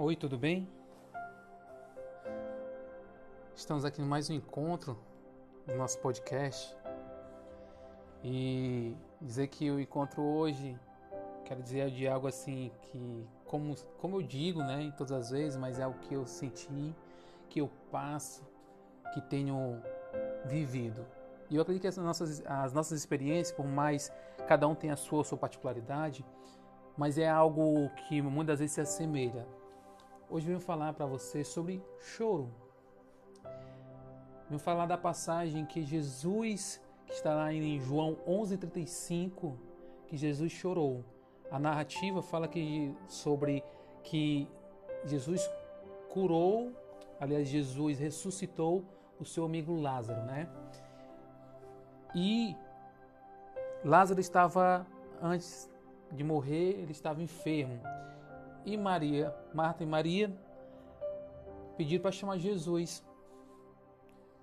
Oi, tudo bem? Estamos aqui em mais um encontro do nosso podcast e dizer que o encontro hoje, quero dizer de algo assim que, como, como eu digo, né, em todas as vezes, mas é algo que eu senti, que eu passo, que tenho vivido. E eu acredito que as nossas, as nossas experiências, por mais cada um tenha a sua, a sua particularidade, mas é algo que muitas vezes se assemelha Hoje venho falar para você sobre choro. Venho falar da passagem que Jesus, que está lá em João 11:35, que Jesus chorou. A narrativa fala que sobre que Jesus curou, aliás, Jesus ressuscitou o seu amigo Lázaro, né? E Lázaro estava antes de morrer, ele estava enfermo e Maria, Marta e Maria, pediram para chamar Jesus,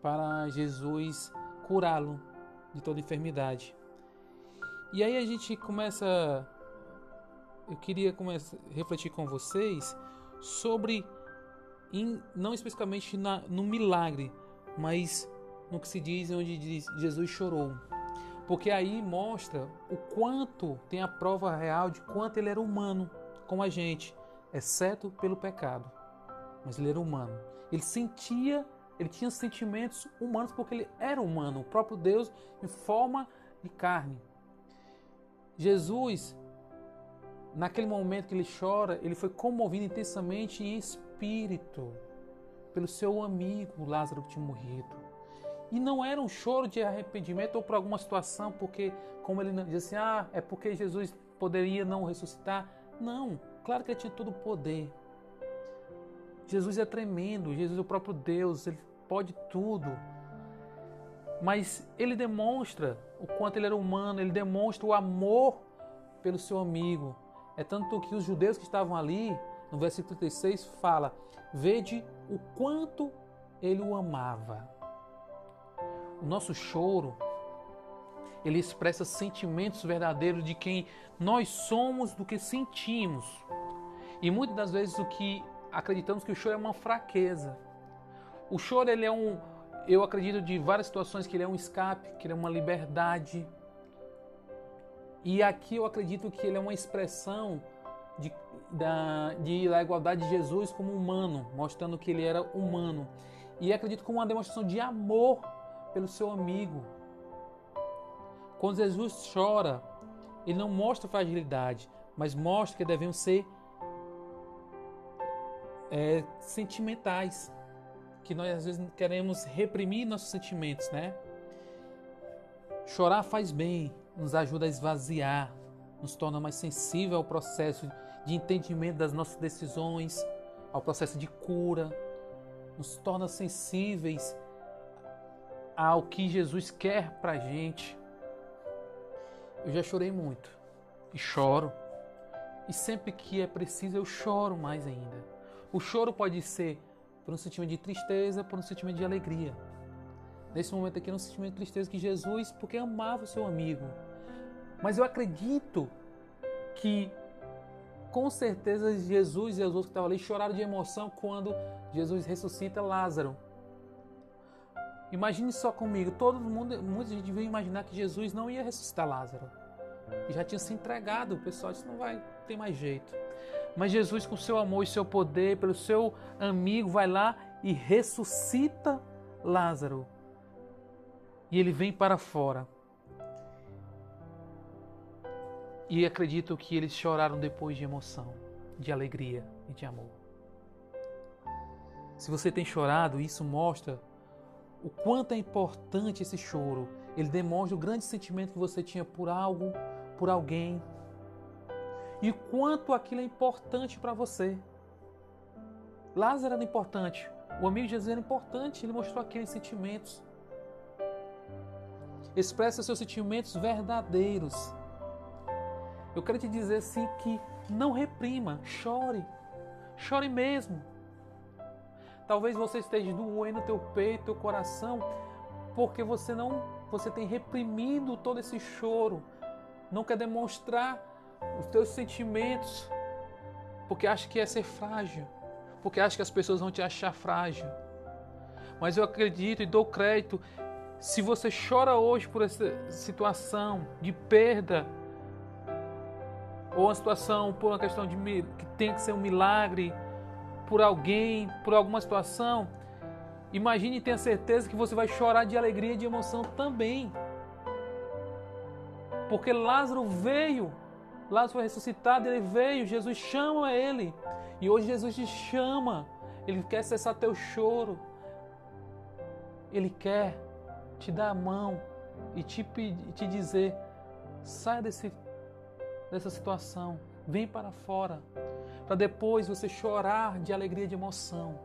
para Jesus curá-lo de toda enfermidade. E aí a gente começa, eu queria começar refletir com vocês sobre, não especificamente na, no milagre, mas no que se diz onde diz Jesus chorou. Porque aí mostra o quanto tem a prova real de quanto ele era humano como a gente, exceto pelo pecado. Mas ele era humano. Ele sentia, ele tinha sentimentos humanos porque ele era humano, o próprio Deus em forma de carne. Jesus, naquele momento que ele chora, ele foi comovido intensamente em espírito pelo seu amigo Lázaro que tinha morrido. E não era um choro de arrependimento ou por alguma situação, porque, como ele diz assim, ah, é porque Jesus poderia não ressuscitar. Não, claro que ele tinha todo o poder. Jesus é tremendo, Jesus é o próprio Deus, ele pode tudo. Mas ele demonstra o quanto ele era humano, ele demonstra o amor pelo seu amigo. É tanto que os judeus que estavam ali, no versículo 36, fala: Vede o quanto ele o amava. O nosso choro ele expressa sentimentos verdadeiros de quem nós somos, do que sentimos. E muitas das vezes o que acreditamos que o choro é uma fraqueza. O choro ele é um, eu acredito de várias situações que ele é um escape, que ele é uma liberdade. E aqui eu acredito que ele é uma expressão de, da, de, da igualdade de Jesus como humano, mostrando que ele era humano. E acredito como uma demonstração de amor pelo seu amigo, quando Jesus chora, ele não mostra fragilidade, mas mostra que devemos ser é, sentimentais, que nós às vezes queremos reprimir nossos sentimentos, né? Chorar faz bem, nos ajuda a esvaziar, nos torna mais sensível ao processo de entendimento das nossas decisões, ao processo de cura, nos torna sensíveis ao que Jesus quer para a gente. Eu já chorei muito e choro. E sempre que é preciso eu choro mais ainda. O choro pode ser por um sentimento de tristeza, por um sentimento de alegria. Nesse momento aqui, é um sentimento de tristeza que Jesus, porque amava o seu amigo. Mas eu acredito que com certeza Jesus e os outros que estavam ali choraram de emoção quando Jesus ressuscita Lázaro. Imagine só comigo, todo mundo, muita gente devia imaginar que Jesus não ia ressuscitar Lázaro. E já tinha se entregado, o pessoal disse, não vai ter mais jeito. Mas Jesus, com seu amor e seu poder, pelo seu amigo, vai lá e ressuscita Lázaro. E ele vem para fora. E acredito que eles choraram depois de emoção, de alegria e de amor. Se você tem chorado, isso mostra o quanto é importante esse choro. Ele demonstra o grande sentimento que você tinha por algo, por alguém. E quanto aquilo é importante para você. Lázaro era importante. O amigo de Jesus era importante. Ele mostrou aqueles sentimentos. Expressa seus sentimentos verdadeiros. Eu quero te dizer assim que não reprima, chore. Chore mesmo. Talvez você esteja doendo teu peito, teu coração, porque você não, você tem reprimido todo esse choro, não quer demonstrar os teus sentimentos, porque acha que é ser frágil. porque acha que as pessoas vão te achar frágil. Mas eu acredito e dou crédito. Se você chora hoje por essa situação de perda, ou uma situação por uma questão de que tem que ser um milagre por alguém, por alguma situação, imagine e tenha certeza que você vai chorar de alegria e de emoção também. Porque Lázaro veio, Lázaro foi ressuscitado, ele veio, Jesus chama ele. E hoje Jesus te chama, ele quer cessar teu choro, ele quer te dar a mão e te, te dizer: saia desse dessa situação. Vem para fora, para depois você chorar de alegria e de emoção.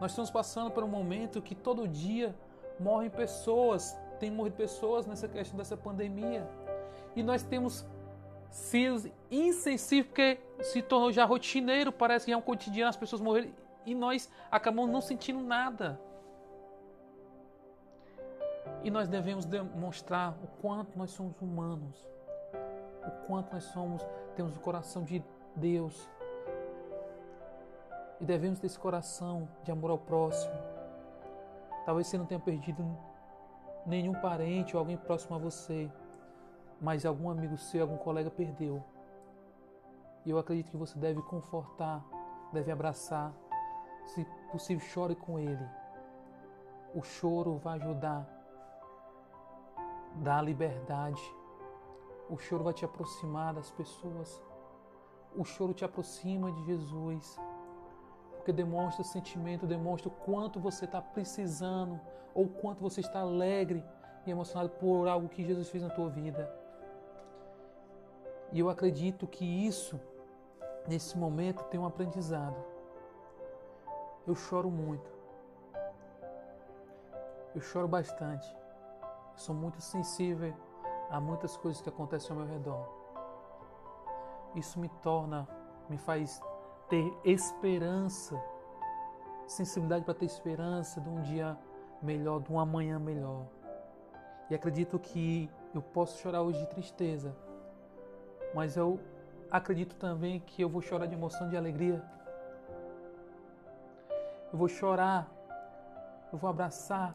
Nós estamos passando por um momento que todo dia morrem pessoas, tem morrido pessoas nessa questão dessa pandemia. E nós temos sido insensíveis porque se tornou já rotineiro, parece que é um cotidiano as pessoas morrerem e nós acabamos não sentindo nada. E nós devemos demonstrar o quanto nós somos humanos quanto nós somos, temos o coração de Deus. E devemos ter esse coração de amor ao próximo. Talvez você não tenha perdido nenhum parente ou alguém próximo a você, mas algum amigo seu, algum colega perdeu. E eu acredito que você deve confortar, deve abraçar, se possível, chore com ele. O choro vai ajudar, dá liberdade o choro vai te aproximar das pessoas. O choro te aproxima de Jesus. Porque demonstra sentimento, demonstra o quanto você está precisando ou quanto você está alegre e emocionado por algo que Jesus fez na tua vida. E eu acredito que isso, nesse momento, tem um aprendizado. Eu choro muito. Eu choro bastante. Eu sou muito sensível Há muitas coisas que acontecem ao meu redor. Isso me torna, me faz ter esperança, sensibilidade para ter esperança de um dia melhor, de um amanhã melhor. E acredito que eu posso chorar hoje de tristeza, mas eu acredito também que eu vou chorar de emoção, de alegria. Eu vou chorar, eu vou abraçar,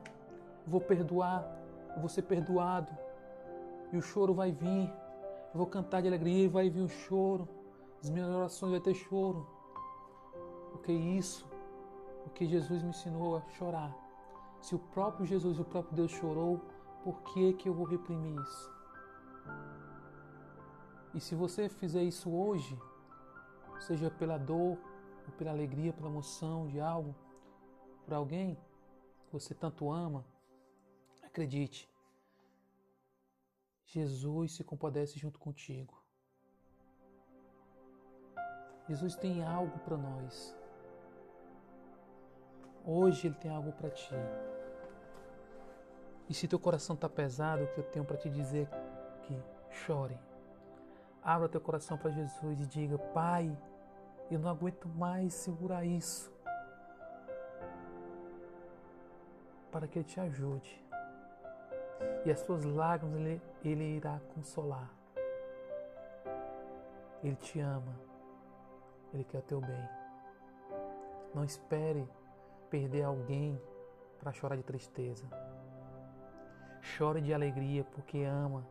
eu vou perdoar, eu vou ser perdoado e o choro vai vir. Eu vou cantar de alegria e vai vir o choro. As minhas orações vai ter choro. Porque isso, o que Jesus me ensinou a chorar. Se o próprio Jesus o próprio Deus chorou, por que, que eu vou reprimir isso? E se você fizer isso hoje, seja pela dor, ou pela alegria, pela emoção de algo, por alguém que você tanto ama, acredite, Jesus se compadece junto contigo. Jesus tem algo para nós. Hoje Ele tem algo para ti. E se teu coração está pesado, o que eu tenho para te dizer é que chore. Abra teu coração para Jesus e diga: Pai, eu não aguento mais segurar isso. Para que Ele te ajude e as suas lágrimas ele, ele irá consolar. Ele te ama, Ele quer o teu bem. Não espere perder alguém para chorar de tristeza. Chore de alegria porque ama.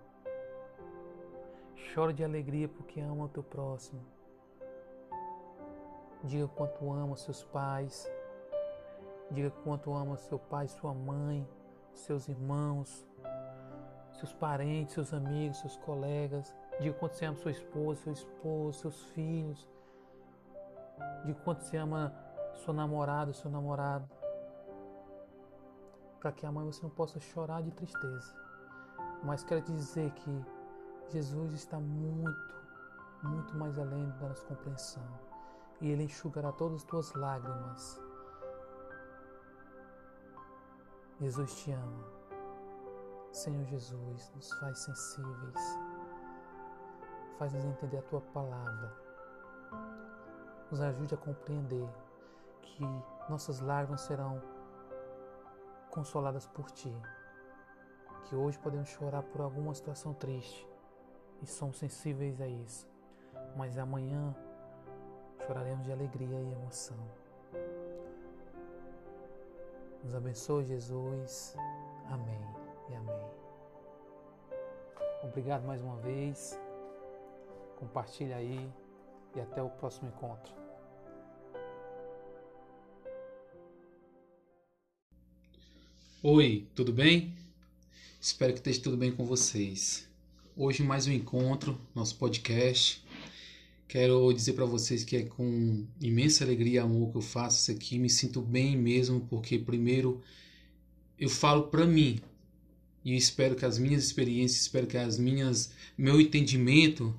Chore de alegria porque ama o teu próximo. Diga quanto ama seus pais. Diga quanto ama seu pai, sua mãe, seus irmãos, seus parentes, seus amigos, seus colegas. Diga quanto você ama sua esposa, seu esposo, seus filhos. Diga quanto você ama sua namorada, seu namorado. Para que amanhã você não possa chorar de tristeza. Mas quero te dizer que Jesus está muito, muito mais além da nossa compreensão. E Ele enxugará todas as tuas lágrimas. Jesus te ama. Senhor Jesus, nos faz sensíveis, faz-nos entender a tua palavra, nos ajude a compreender que nossas lágrimas serão consoladas por ti, que hoje podemos chorar por alguma situação triste e somos sensíveis a isso, mas amanhã choraremos de alegria e emoção. Nos abençoe, Jesus. Amém e amém. Obrigado mais uma vez. Compartilhe aí e até o próximo encontro. Oi, tudo bem? Espero que esteja tudo bem com vocês. Hoje mais um encontro, nosso podcast. Quero dizer para vocês que é com imensa alegria e amor que eu faço isso aqui. Me sinto bem mesmo, porque primeiro eu falo para mim e espero que as minhas experiências, espero que as minhas meu entendimento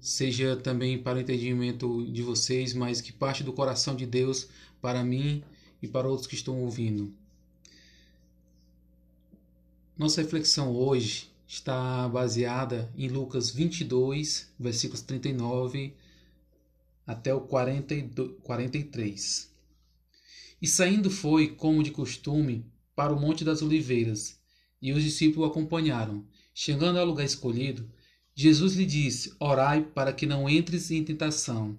seja também para o entendimento de vocês, mas que parte do coração de Deus para mim e para outros que estão ouvindo. Nossa reflexão hoje está baseada em Lucas 22, versículos 39 até o 42, 43. E saindo foi, como de costume, para o Monte das Oliveiras, e os discípulos o acompanharam. Chegando ao lugar escolhido, Jesus lhe disse: Orai para que não entres em tentação.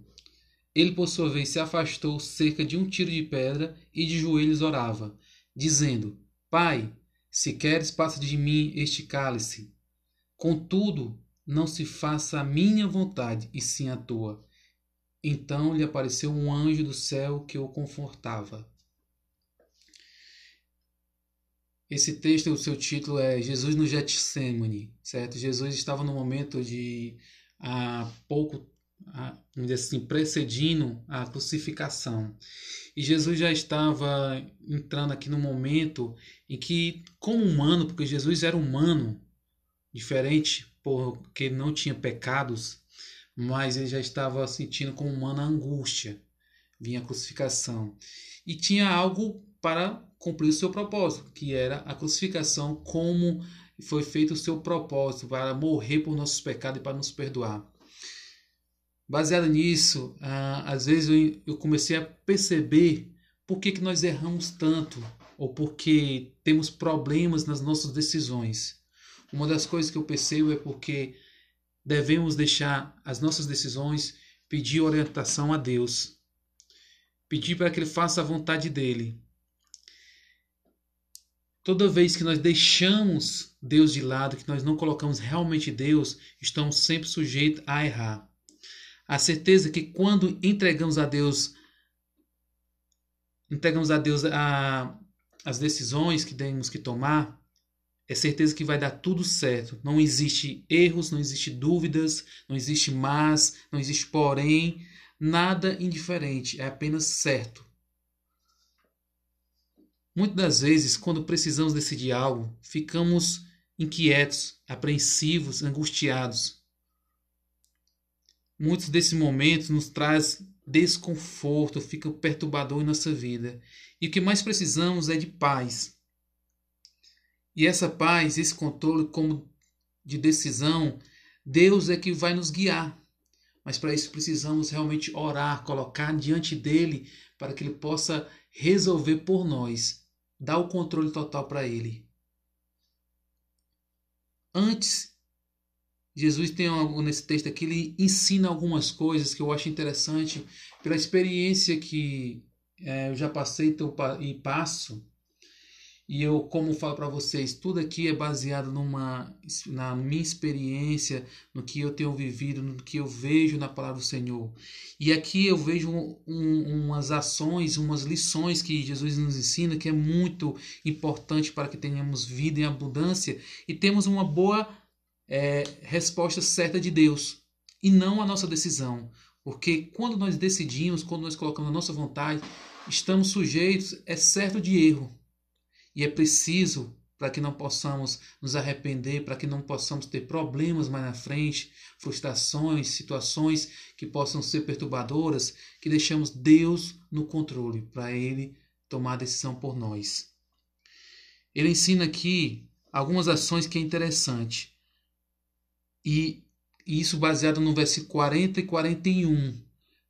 Ele, por sua vez, se afastou cerca de um tiro de pedra e de joelhos orava, dizendo: Pai, se queres, passa de mim este cálice. Contudo, não se faça a minha vontade, e sim a tua. Então lhe apareceu um anjo do céu que o confortava. Esse texto, o seu título é Jesus no Getsemane, certo? Jesus estava no momento de há pouco, dizer assim, precedindo a crucificação. E Jesus já estava entrando aqui no momento em que, como humano, porque Jesus era humano, diferente porque não tinha pecados, mas ele já estava sentindo como humano a angústia, vinha a crucificação. E tinha algo para cumprir o seu propósito, que era a crucificação, como foi feito o seu propósito, para morrer por nossos pecados e para nos perdoar. Baseado nisso, ah, às vezes eu, comecei a perceber por que, que nós erramos tanto, ou porque temos problemas nas nossas decisões. Uma das coisas que eu percebo é porque devemos deixar as nossas decisões pedir orientação a Deus, pedir para que Ele faça a vontade dele. Toda vez que nós deixamos Deus de lado, que nós não colocamos realmente Deus, estamos sempre sujeitos a errar a certeza que quando entregamos a Deus, entregamos a Deus a, as decisões que temos que tomar, é certeza que vai dar tudo certo. Não existe erros, não existe dúvidas, não existe mas, não existe porém, nada indiferente, é apenas certo. Muitas das vezes, quando precisamos decidir algo, ficamos inquietos, apreensivos, angustiados. Muitos desses momentos nos traz desconforto, fica perturbador em nossa vida. E o que mais precisamos é de paz. E essa paz, esse controle como de decisão, Deus é que vai nos guiar. Mas para isso precisamos realmente orar, colocar diante dele para que ele possa resolver por nós, dar o controle total para ele. Antes Jesus tem algo nesse texto aqui, ele ensina algumas coisas que eu acho interessante pela experiência que é, eu já passei e passo. E eu, como falo para vocês, tudo aqui é baseado numa, na minha experiência, no que eu tenho vivido, no que eu vejo na palavra do Senhor. E aqui eu vejo um, um, umas ações, umas lições que Jesus nos ensina, que é muito importante para que tenhamos vida em abundância e temos uma boa é, resposta certa de Deus e não a nossa decisão. Porque quando nós decidimos, quando nós colocamos a nossa vontade, estamos sujeitos, é certo, de erro. E é preciso para que não possamos nos arrepender, para que não possamos ter problemas mais na frente, frustrações, situações que possam ser perturbadoras, que deixamos Deus no controle, para Ele tomar a decisão por nós. Ele ensina aqui algumas ações que é interessante. E, isso baseado no versículo 40 e 41.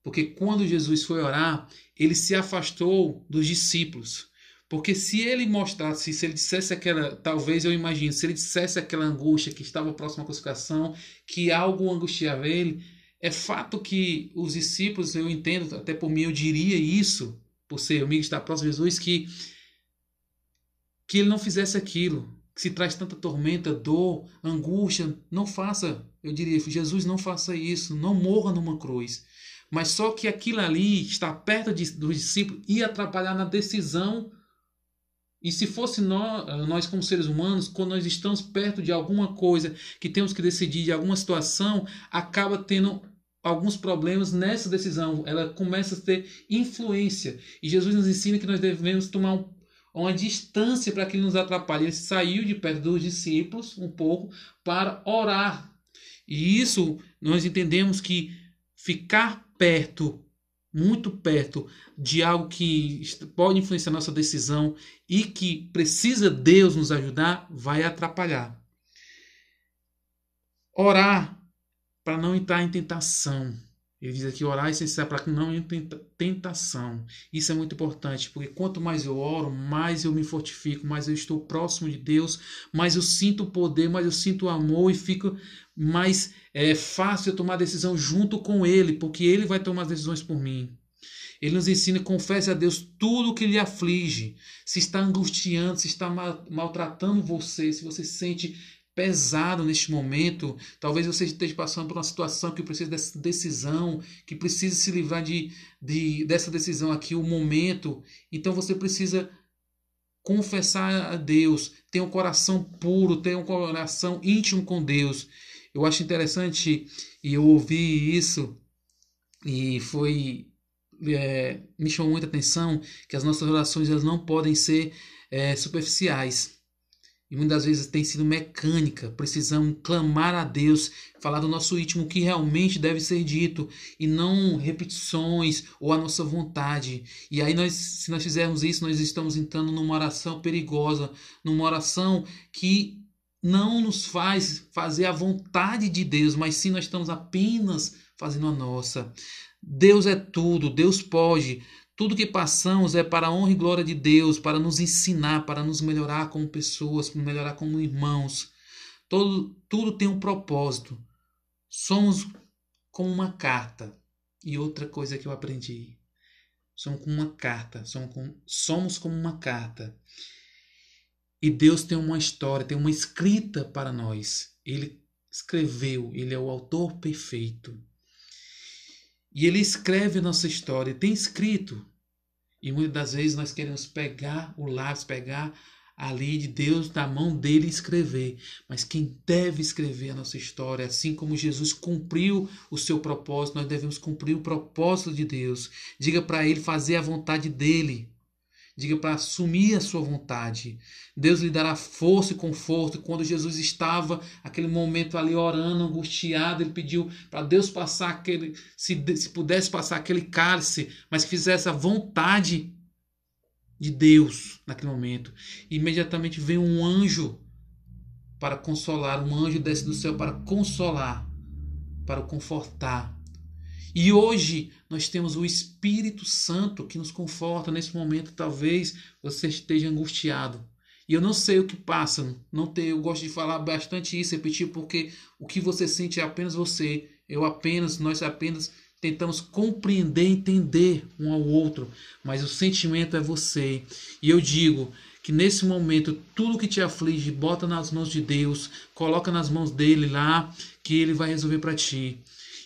Porque quando Jesus foi orar, ele se afastou dos discípulos. Porque se ele mostrasse, se ele dissesse aquela, talvez eu imagino, se ele dissesse aquela angústia que estava próxima à crucificação, que algo angustiava ele, É fato que os discípulos, eu entendo, até por mim eu diria isso, por ser amigo estar próximo de Jesus, que, que ele não fizesse aquilo, que se traz tanta tormenta, dor, angústia, não faça, eu diria, Jesus, não faça isso, não morra numa cruz. Mas só que aquilo ali, estar perto de, dos discípulos, ia atrapalhar na decisão. E se fosse nós, nós, como seres humanos, quando nós estamos perto de alguma coisa que temos que decidir, de alguma situação, acaba tendo alguns problemas nessa decisão. Ela começa a ter influência. E Jesus nos ensina que nós devemos tomar um, uma distância para que ele nos atrapalhe. Ele saiu de perto dos discípulos um pouco para orar. E isso nós entendemos que ficar perto, muito perto de algo que pode influenciar nossa decisão e que precisa Deus nos ajudar, vai atrapalhar. Orar para não entrar em tentação. Ele diz aqui: orar é essencial para que não entre em tentação. Isso é muito importante, porque quanto mais eu oro, mais eu me fortifico, mais eu estou próximo de Deus, mais eu sinto o poder, mais eu sinto o amor e fico mais é, fácil eu tomar decisão junto com Ele, porque Ele vai tomar as decisões por mim. Ele nos ensina, confesse a Deus tudo o que lhe aflige. Se está angustiando, se está maltratando você, se você se sente pesado neste momento. Talvez você esteja passando por uma situação que precisa dessa decisão, que precisa se livrar de, de dessa decisão aqui, o momento. Então você precisa confessar a Deus, ter um coração puro, ter um coração íntimo com Deus. Eu acho interessante e eu ouvi isso e foi é, me chamou muita atenção que as nossas orações elas não podem ser é, superficiais e muitas vezes tem sido mecânica. Precisamos clamar a Deus, falar do nosso ritmo que realmente deve ser dito e não repetições ou a nossa vontade. E aí nós, se nós fizermos isso, nós estamos entrando numa oração perigosa, numa oração que não nos faz fazer a vontade de Deus, mas sim nós estamos apenas fazendo a nossa. Deus é tudo, Deus pode. Tudo que passamos é para a honra e glória de Deus, para nos ensinar, para nos melhorar como pessoas, para melhorar como irmãos. Todo, tudo tem um propósito. Somos como uma carta. E outra coisa que eu aprendi. Somos como uma carta. Somos como, somos como uma carta. E Deus tem uma história, tem uma escrita para nós. Ele escreveu, ele é o autor perfeito. E ele escreve a nossa história, tem escrito. E muitas das vezes nós queremos pegar o lápis, pegar ali de Deus, da mão dele escrever. Mas quem deve escrever a nossa história, assim como Jesus cumpriu o seu propósito, nós devemos cumprir o propósito de Deus. Diga para ele fazer a vontade dele. Diga para assumir a sua vontade. Deus lhe dará força e conforto. Quando Jesus estava aquele momento ali orando, angustiado, ele pediu para Deus passar aquele, se, se pudesse passar aquele cálice, mas que fizesse a vontade de Deus naquele momento. E imediatamente veio um anjo para consolar, um anjo desce do céu para consolar, para o confortar. E hoje nós temos o Espírito Santo que nos conforta nesse momento. Talvez você esteja angustiado. E eu não sei o que passa. Não ter, eu gosto de falar bastante isso, repetir, porque o que você sente é apenas você. Eu apenas, nós apenas tentamos compreender, entender um ao outro, mas o sentimento é você. E eu digo que nesse momento tudo que te aflige, bota nas mãos de Deus, coloca nas mãos dele lá, que ele vai resolver para ti.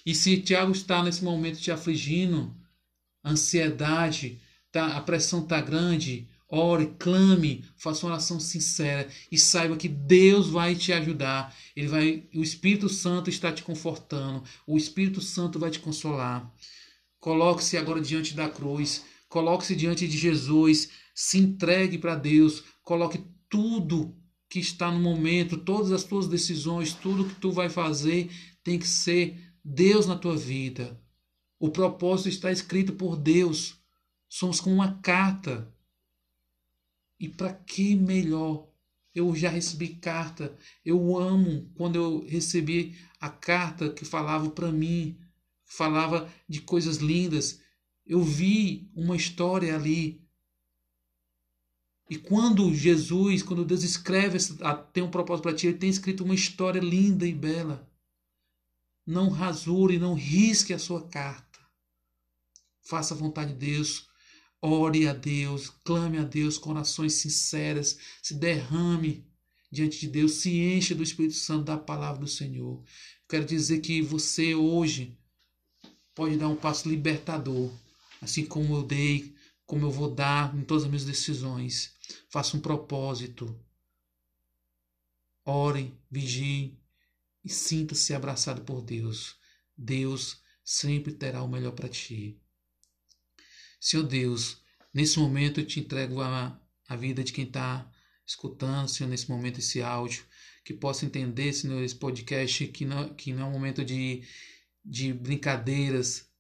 E se Tiago está nesse momento te afligindo, ansiedade, tá, a pressão está grande, ore, clame, faça uma oração sincera e saiba que Deus vai te ajudar. Ele vai, o Espírito Santo está te confortando, o Espírito Santo vai te consolar. Coloque-se agora diante da cruz, coloque-se diante de Jesus, se entregue para Deus, coloque tudo que está no momento, todas as tuas decisões, tudo que tu vai fazer tem que ser Deus na tua vida. O propósito está escrito por Deus. Somos como uma carta. E para que melhor? Eu já recebi carta. Eu amo quando eu recebi a carta que falava para mim, falava de coisas lindas. Eu vi uma história ali. E quando Jesus, quando Deus escreve, tem um propósito para ti, ele tem escrito uma história linda e bela. Não rasure, não risque a sua carta. Faça a vontade de Deus, ore a Deus, clame a Deus com orações sinceras, se derrame diante de Deus, se enche do Espírito Santo da palavra do Senhor. Quero dizer que você hoje pode dar um passo libertador, assim como eu dei, como eu vou dar em todas as minhas decisões. Faça um propósito. Ore, vigie e sinta-se abraçado por Deus. Deus sempre terá o melhor para ti. Senhor Deus, nesse momento eu te entrego a, a vida de quem está escutando, Senhor, nesse momento esse áudio, que possa entender, Senhor, esse podcast, que não, que não é um momento de, de brincadeiras,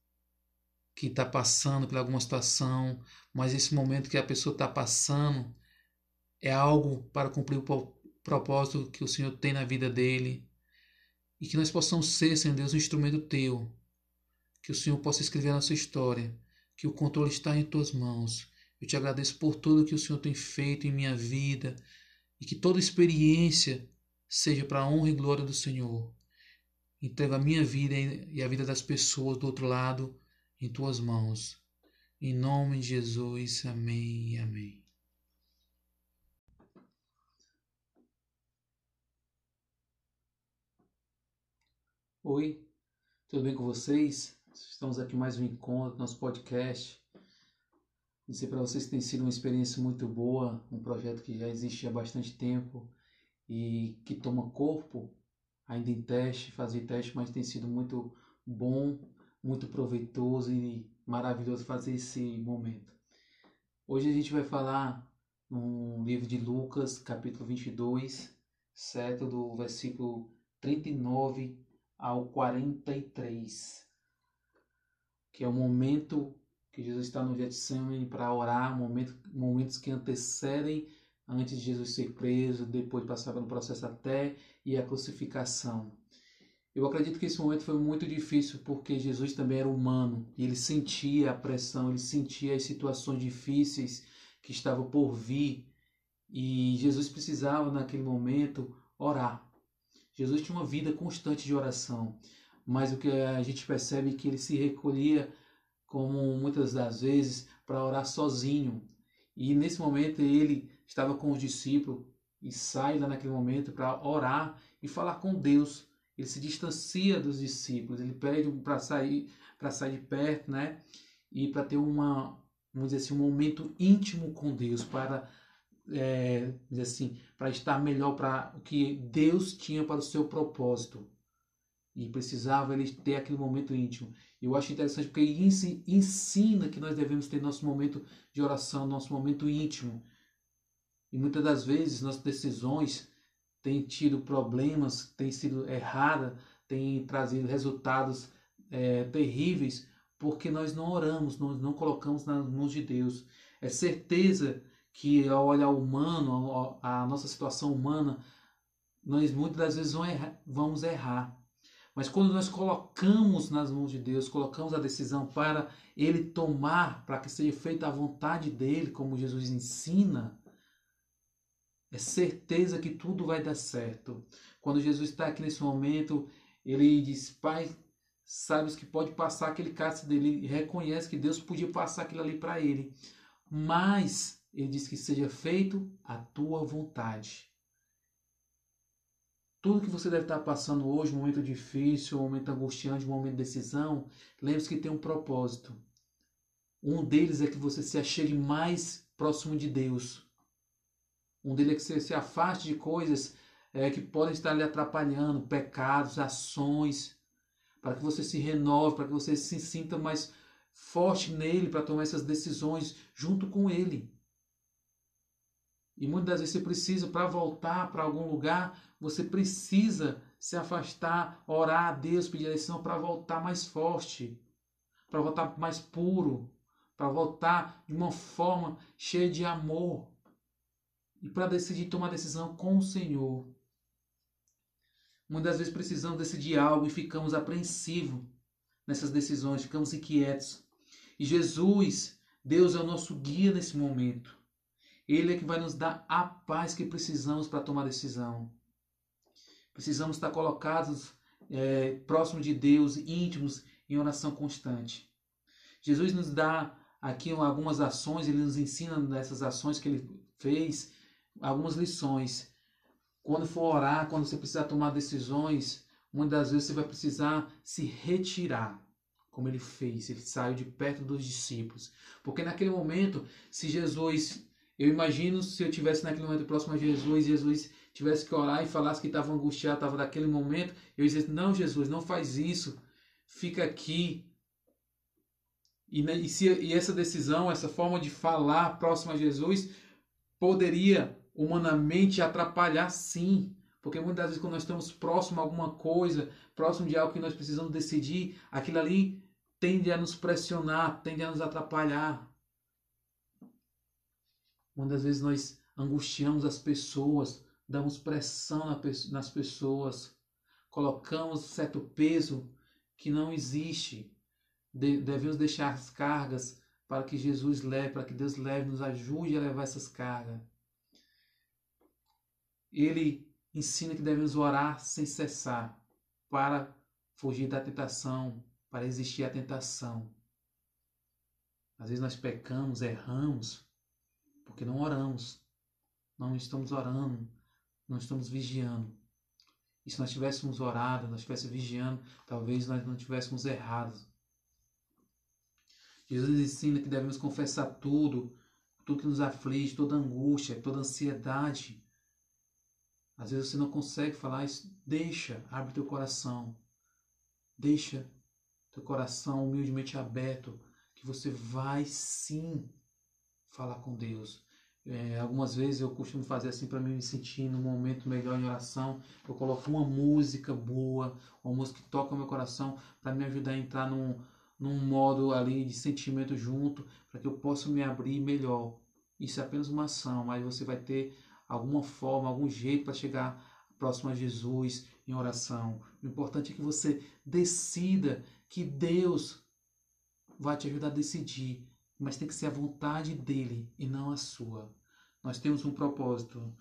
que está passando por alguma situação, mas esse momento que a pessoa está passando é algo para cumprir o propósito que o Senhor tem na vida dele. E que nós possamos ser, Senhor Deus, um instrumento teu. Que o Senhor possa escrever a nossa história. Que o controle está em tuas mãos. Eu te agradeço por tudo que o Senhor tem feito em minha vida. E que toda experiência seja para a honra e glória do Senhor. Entrego a minha vida e a vida das pessoas do outro lado em tuas mãos. Em nome de Jesus, amém e amém. Oi, tudo bem com vocês? Estamos aqui mais um encontro, nosso podcast. Dizer para vocês que tem sido uma experiência muito boa, um projeto que já existe há bastante tempo e que toma corpo, ainda em teste, fazer teste, mas tem sido muito bom, muito proveitoso e maravilhoso fazer esse momento. Hoje a gente vai falar no livro de Lucas, capítulo 22, certo? Do versículo 39 ao 43, que é o momento que Jesus está no Getsemane para orar, momento, momentos que antecedem antes de Jesus ser preso, depois passar pelo processo até e a crucificação. Eu acredito que esse momento foi muito difícil porque Jesus também era humano e ele sentia a pressão, ele sentia as situações difíceis que estavam por vir e Jesus precisava naquele momento orar. Jesus tinha uma vida constante de oração, mas o que a gente percebe é que ele se recolhia, como muitas das vezes, para orar sozinho. E nesse momento ele estava com os discípulos e sai lá naquele momento para orar e falar com Deus. Ele se distancia dos discípulos, ele pede para sair, para sair de perto, né? E para ter uma, vamos dizer assim, um momento íntimo com Deus, para é, assim, para estar melhor para o que Deus tinha para o seu propósito. E precisava ele ter aquele momento íntimo. Eu acho interessante porque ele ensina que nós devemos ter nosso momento de oração, nosso momento íntimo. E muitas das vezes nossas decisões têm tido problemas, têm sido erradas, têm trazido resultados é, terríveis, porque nós não oramos, nós não colocamos nas mãos de Deus. É certeza que ao olhar humano, a nossa situação humana, nós muitas das vezes vamos errar. Mas quando nós colocamos nas mãos de Deus, colocamos a decisão para Ele tomar, para que seja feita a vontade dEle, como Jesus ensina, é certeza que tudo vai dar certo. Quando Jesus está aqui nesse momento, ele diz: Pai, sabes que pode passar aquele cálice dele, ele reconhece que Deus podia passar aquilo ali para ele. Mas ele diz que seja feito a tua vontade. Tudo que você deve estar passando hoje, um momento difícil, um momento angustiante, um momento de decisão, lembre-se que tem um propósito. Um deles é que você se achegue mais próximo de Deus. Um deles é que você se afaste de coisas é, que podem estar lhe atrapalhando, pecados, ações, para que você se renove, para que você se sinta mais forte nele, para tomar essas decisões junto com ele. E muitas das vezes você precisa, para voltar para algum lugar, você precisa se afastar, orar a Deus, pedir direção para voltar mais forte, para voltar mais puro, para voltar de uma forma cheia de amor e para decidir tomar decisão com o Senhor. Muitas vezes precisamos decidir algo e ficamos apreensivos nessas decisões, ficamos inquietos. E Jesus, Deus é o nosso guia nesse momento. Ele é que vai nos dar a paz que precisamos para tomar decisão. Precisamos estar colocados é, próximo de Deus, íntimos, em oração constante. Jesus nos dá aqui algumas ações, ele nos ensina nessas ações que ele fez, algumas lições. Quando for orar, quando você precisar tomar decisões, muitas das vezes você vai precisar se retirar, como ele fez. Ele saiu de perto dos discípulos. Porque naquele momento, se Jesus, eu imagino se eu tivesse naquele momento próximo a Jesus, Jesus tivesse que orar e falasse que estava angustiado, estava naquele momento, eu dizia: Não, Jesus, não faz isso, fica aqui. E, e, se, e essa decisão, essa forma de falar próximo a Jesus, poderia humanamente atrapalhar sim. Porque muitas vezes quando nós estamos próximo a alguma coisa, próximo de algo que nós precisamos decidir, aquilo ali tende a nos pressionar, tende a nos atrapalhar. Muitas vezes nós angustiamos as pessoas, damos pressão nas pessoas, colocamos certo peso que não existe. Devemos deixar as cargas para que Jesus leve, para que Deus leve, nos ajude a levar essas cargas. Ele ensina que devemos orar sem cessar para fugir da tentação, para existir a tentação. Às vezes nós pecamos, erramos, porque não oramos, não estamos orando, não estamos vigiando. E se nós tivéssemos orado, nós estivéssemos vigiando, talvez nós não tivéssemos errado. Jesus ensina que devemos confessar tudo, tudo que nos aflige, toda angústia, toda ansiedade, às vezes você não consegue falar isso. Deixa, abre teu coração. Deixa teu coração humildemente aberto, que você vai sim falar com Deus. É, algumas vezes eu costumo fazer assim para me sentir num momento melhor em oração. Eu coloco uma música boa, uma música que toca o meu coração, para me ajudar a entrar num, num modo ali de sentimento junto, para que eu possa me abrir melhor. Isso é apenas uma ação, mas você vai ter alguma forma, algum jeito para chegar próximo a Jesus em oração. O importante é que você decida que Deus vai te ajudar a decidir, mas tem que ser a vontade dele e não a sua. Nós temos um propósito.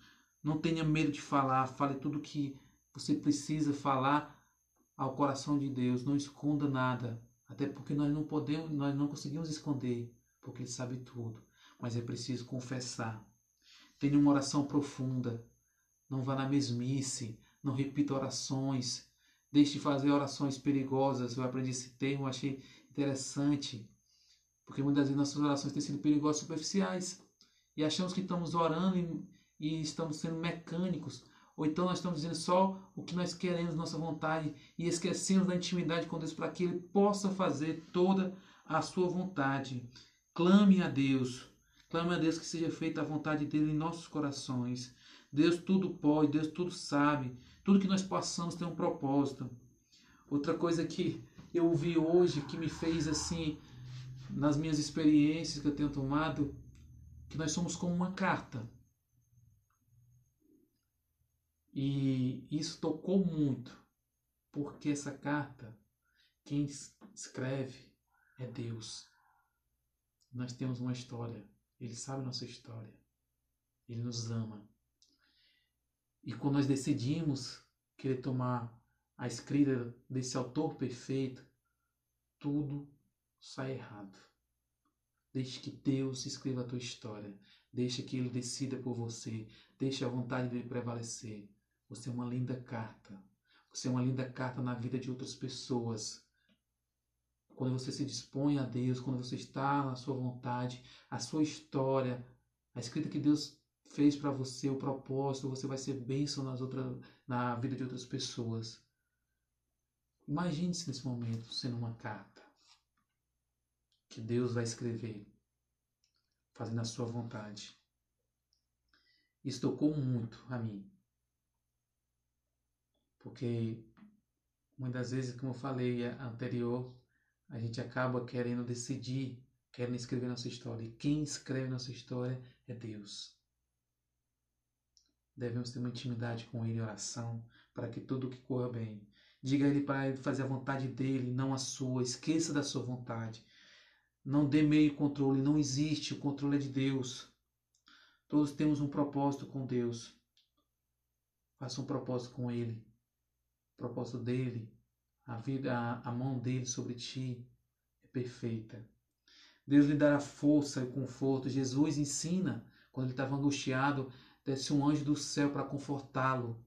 Não tenha medo de falar, fale tudo que você precisa falar ao coração de Deus, não esconda nada, até porque nós não podemos, nós não conseguimos esconder, porque ele sabe tudo, mas é preciso confessar. Tenha uma oração profunda. Não vá na mesmice. Não repita orações. Deixe de fazer orações perigosas. Eu aprendi esse termo, achei interessante. Porque muitas vezes nossas orações têm sido perigosas superficiais. E achamos que estamos orando e, e estamos sendo mecânicos. Ou então nós estamos dizendo só o que nós queremos, nossa vontade, e esquecemos da intimidade com Deus para que Ele possa fazer toda a sua vontade. Clame a Deus, Clame a Deus que seja feita a vontade dele em nossos corações. Deus tudo pode, Deus tudo sabe. Tudo que nós passamos tem um propósito. Outra coisa que eu ouvi hoje que me fez assim, nas minhas experiências que eu tenho tomado, que nós somos como uma carta. E isso tocou muito, porque essa carta, quem escreve é Deus. Nós temos uma história. Ele sabe nossa história. Ele nos ama. E quando nós decidimos querer tomar a escrita desse autor perfeito, tudo sai errado. Deixe que Deus escreva a tua história. Deixe que Ele decida por você. Deixe a vontade dele prevalecer. Você é uma linda carta. Você é uma linda carta na vida de outras pessoas quando você se dispõe a Deus, quando você está na sua vontade, a sua história, a escrita que Deus fez para você, o propósito, você vai ser bênção nas outras, na vida de outras pessoas. Imagine-se nesse momento sendo uma carta que Deus vai escrever, fazendo a sua vontade. Isso tocou muito a mim. Porque muitas vezes, como eu falei anterior, a gente acaba querendo decidir, querendo escrever nossa história. E quem escreve nossa história é Deus. Devemos ter uma intimidade com Ele oração para que tudo que corra bem. Diga a Ele para fazer a vontade dele, não a sua. Esqueça da sua vontade. Não dê meio controle, não existe. O controle é de Deus. Todos temos um propósito com Deus. Faça um propósito com Ele. O propósito dele A vida, a, a mão dele sobre ti é perfeita. Deus lhe dará força e conforto. Jesus ensina, quando ele estava angustiado, desce um anjo do céu para confortá-lo.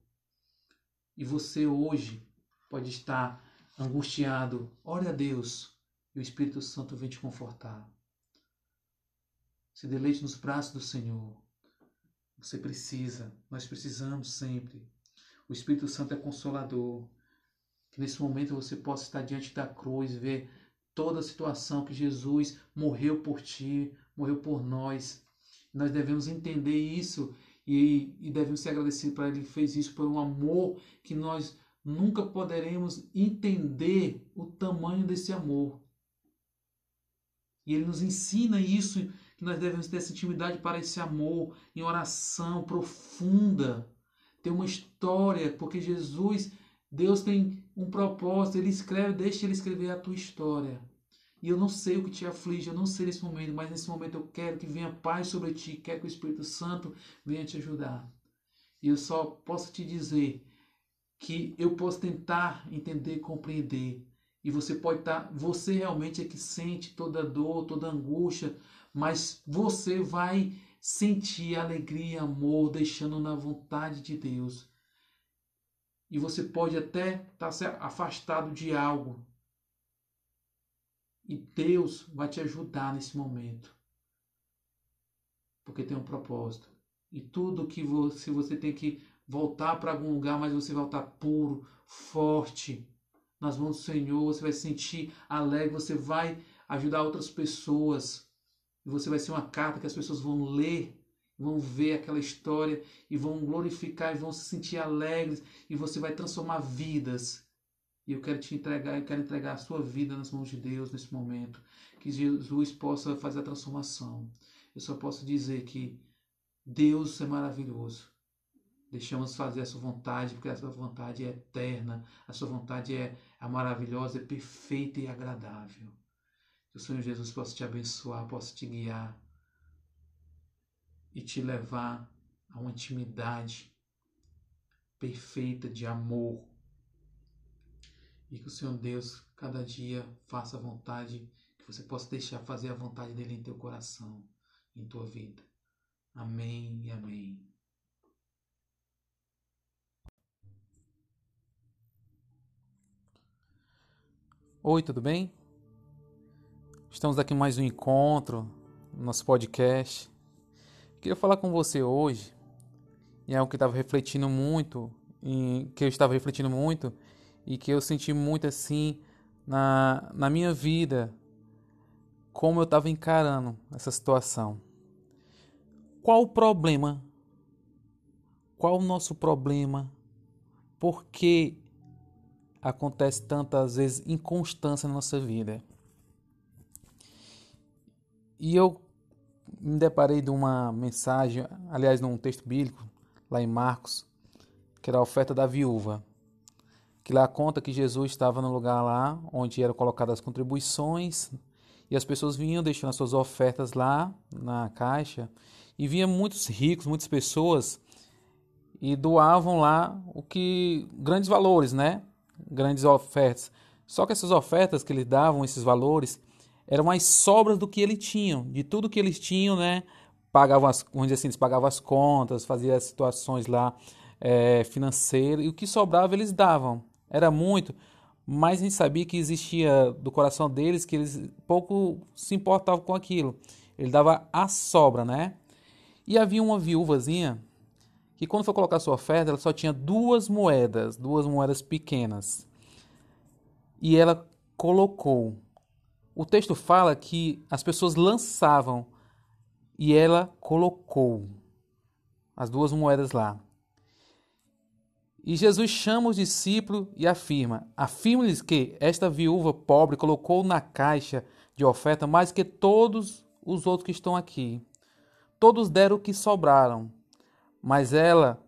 E você hoje pode estar angustiado. Ore a Deus e o Espírito Santo vem te confortar. Se deleite nos braços do Senhor. Você precisa, nós precisamos sempre. O Espírito Santo é consolador. Que nesse momento você possa estar diante da cruz ver toda a situação que Jesus morreu por ti, morreu por nós. Nós devemos entender isso e, e devemos ser agradecidos para Ele que fez isso por um amor que nós nunca poderemos entender o tamanho desse amor. E Ele nos ensina isso, que nós devemos ter essa intimidade para esse amor, em oração profunda. Ter uma história, porque Jesus, Deus tem um propósito, Ele escreve, deixa Ele escrever a tua história. E eu não sei o que te aflige, eu não sei nesse momento, mas nesse momento eu quero que venha paz sobre ti, quero que o Espírito Santo venha te ajudar. E eu só posso te dizer que eu posso tentar entender, compreender, e você pode estar, tá, você realmente é que sente toda dor, toda angústia, mas você vai sentir alegria, amor, deixando na vontade de Deus. E você pode até estar tá afastado de algo. E Deus vai te ajudar nesse momento. Porque tem um propósito. E tudo que você, você tem que voltar para algum lugar, mas você voltar puro, forte, nas mãos do Senhor, você vai se sentir alegre, você vai ajudar outras pessoas. Você vai ser uma carta que as pessoas vão ler, vão ver aquela história e vão glorificar e vão se sentir alegres e você vai transformar vidas. E eu quero te entregar, eu quero entregar a sua vida nas mãos de Deus nesse momento, que Jesus possa fazer a transformação. Eu só posso dizer que Deus é maravilhoso. Deixamos fazer a sua vontade, porque a sua vontade é eterna, a sua vontade é, é maravilhosa, é perfeita e agradável. Que o Senhor Jesus possa te abençoar, possa te guiar e te levar a uma intimidade perfeita de amor. E que o Senhor Deus cada dia faça a vontade, que você possa deixar fazer a vontade dele em teu coração, em tua vida. Amém e amém. Oi, tudo bem? Estamos aqui mais um encontro no nosso podcast. Queria falar com você hoje em algo que eu estava refletindo muito, em, que eu estava refletindo muito e que eu senti muito assim na, na minha vida, como eu estava encarando essa situação. Qual o problema? Qual o nosso problema? Por que acontece tantas vezes inconstância na nossa vida. E eu me deparei de uma mensagem, aliás, num texto bíblico, lá em Marcos, que era a oferta da viúva. Que lá conta que Jesus estava no lugar lá onde eram colocadas as contribuições e as pessoas vinham deixando as suas ofertas lá na caixa e vinha muitos ricos, muitas pessoas e doavam lá o que grandes valores, né? Grandes ofertas. Só que essas ofertas que eles davam, esses valores, eram as sobras do que eles tinham, de tudo que eles tinham, né? Pagavam as, vamos dizer assim, eles pagavam as contas, faziam as situações lá é, financeiras, e o que sobrava eles davam. Era muito, mas a gente sabia que existia do coração deles que eles pouco se importavam com aquilo. Ele dava a sobra, né? E havia uma viúvazinha que quando foi colocar sua oferta, ela só tinha duas moedas, duas moedas pequenas. E ela colocou. O texto fala que as pessoas lançavam e ela colocou as duas moedas lá. E Jesus chama os discípulos e afirma: afirma-lhes que esta viúva pobre colocou na caixa de oferta mais que todos os outros que estão aqui. Todos deram o que sobraram mas ela,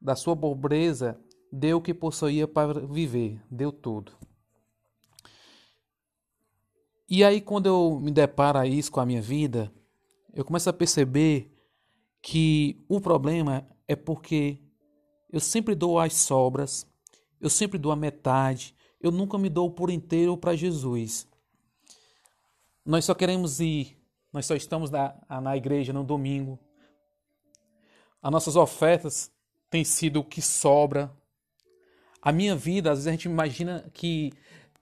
da sua pobreza, deu o que possuía para viver, deu tudo. E aí, quando eu me deparo a isso com a minha vida, eu começo a perceber que o problema é porque eu sempre dou as sobras, eu sempre dou a metade, eu nunca me dou por inteiro para Jesus. Nós só queremos ir, nós só estamos na, na igreja no domingo. As nossas ofertas têm sido o que sobra. A minha vida, às vezes a gente imagina que,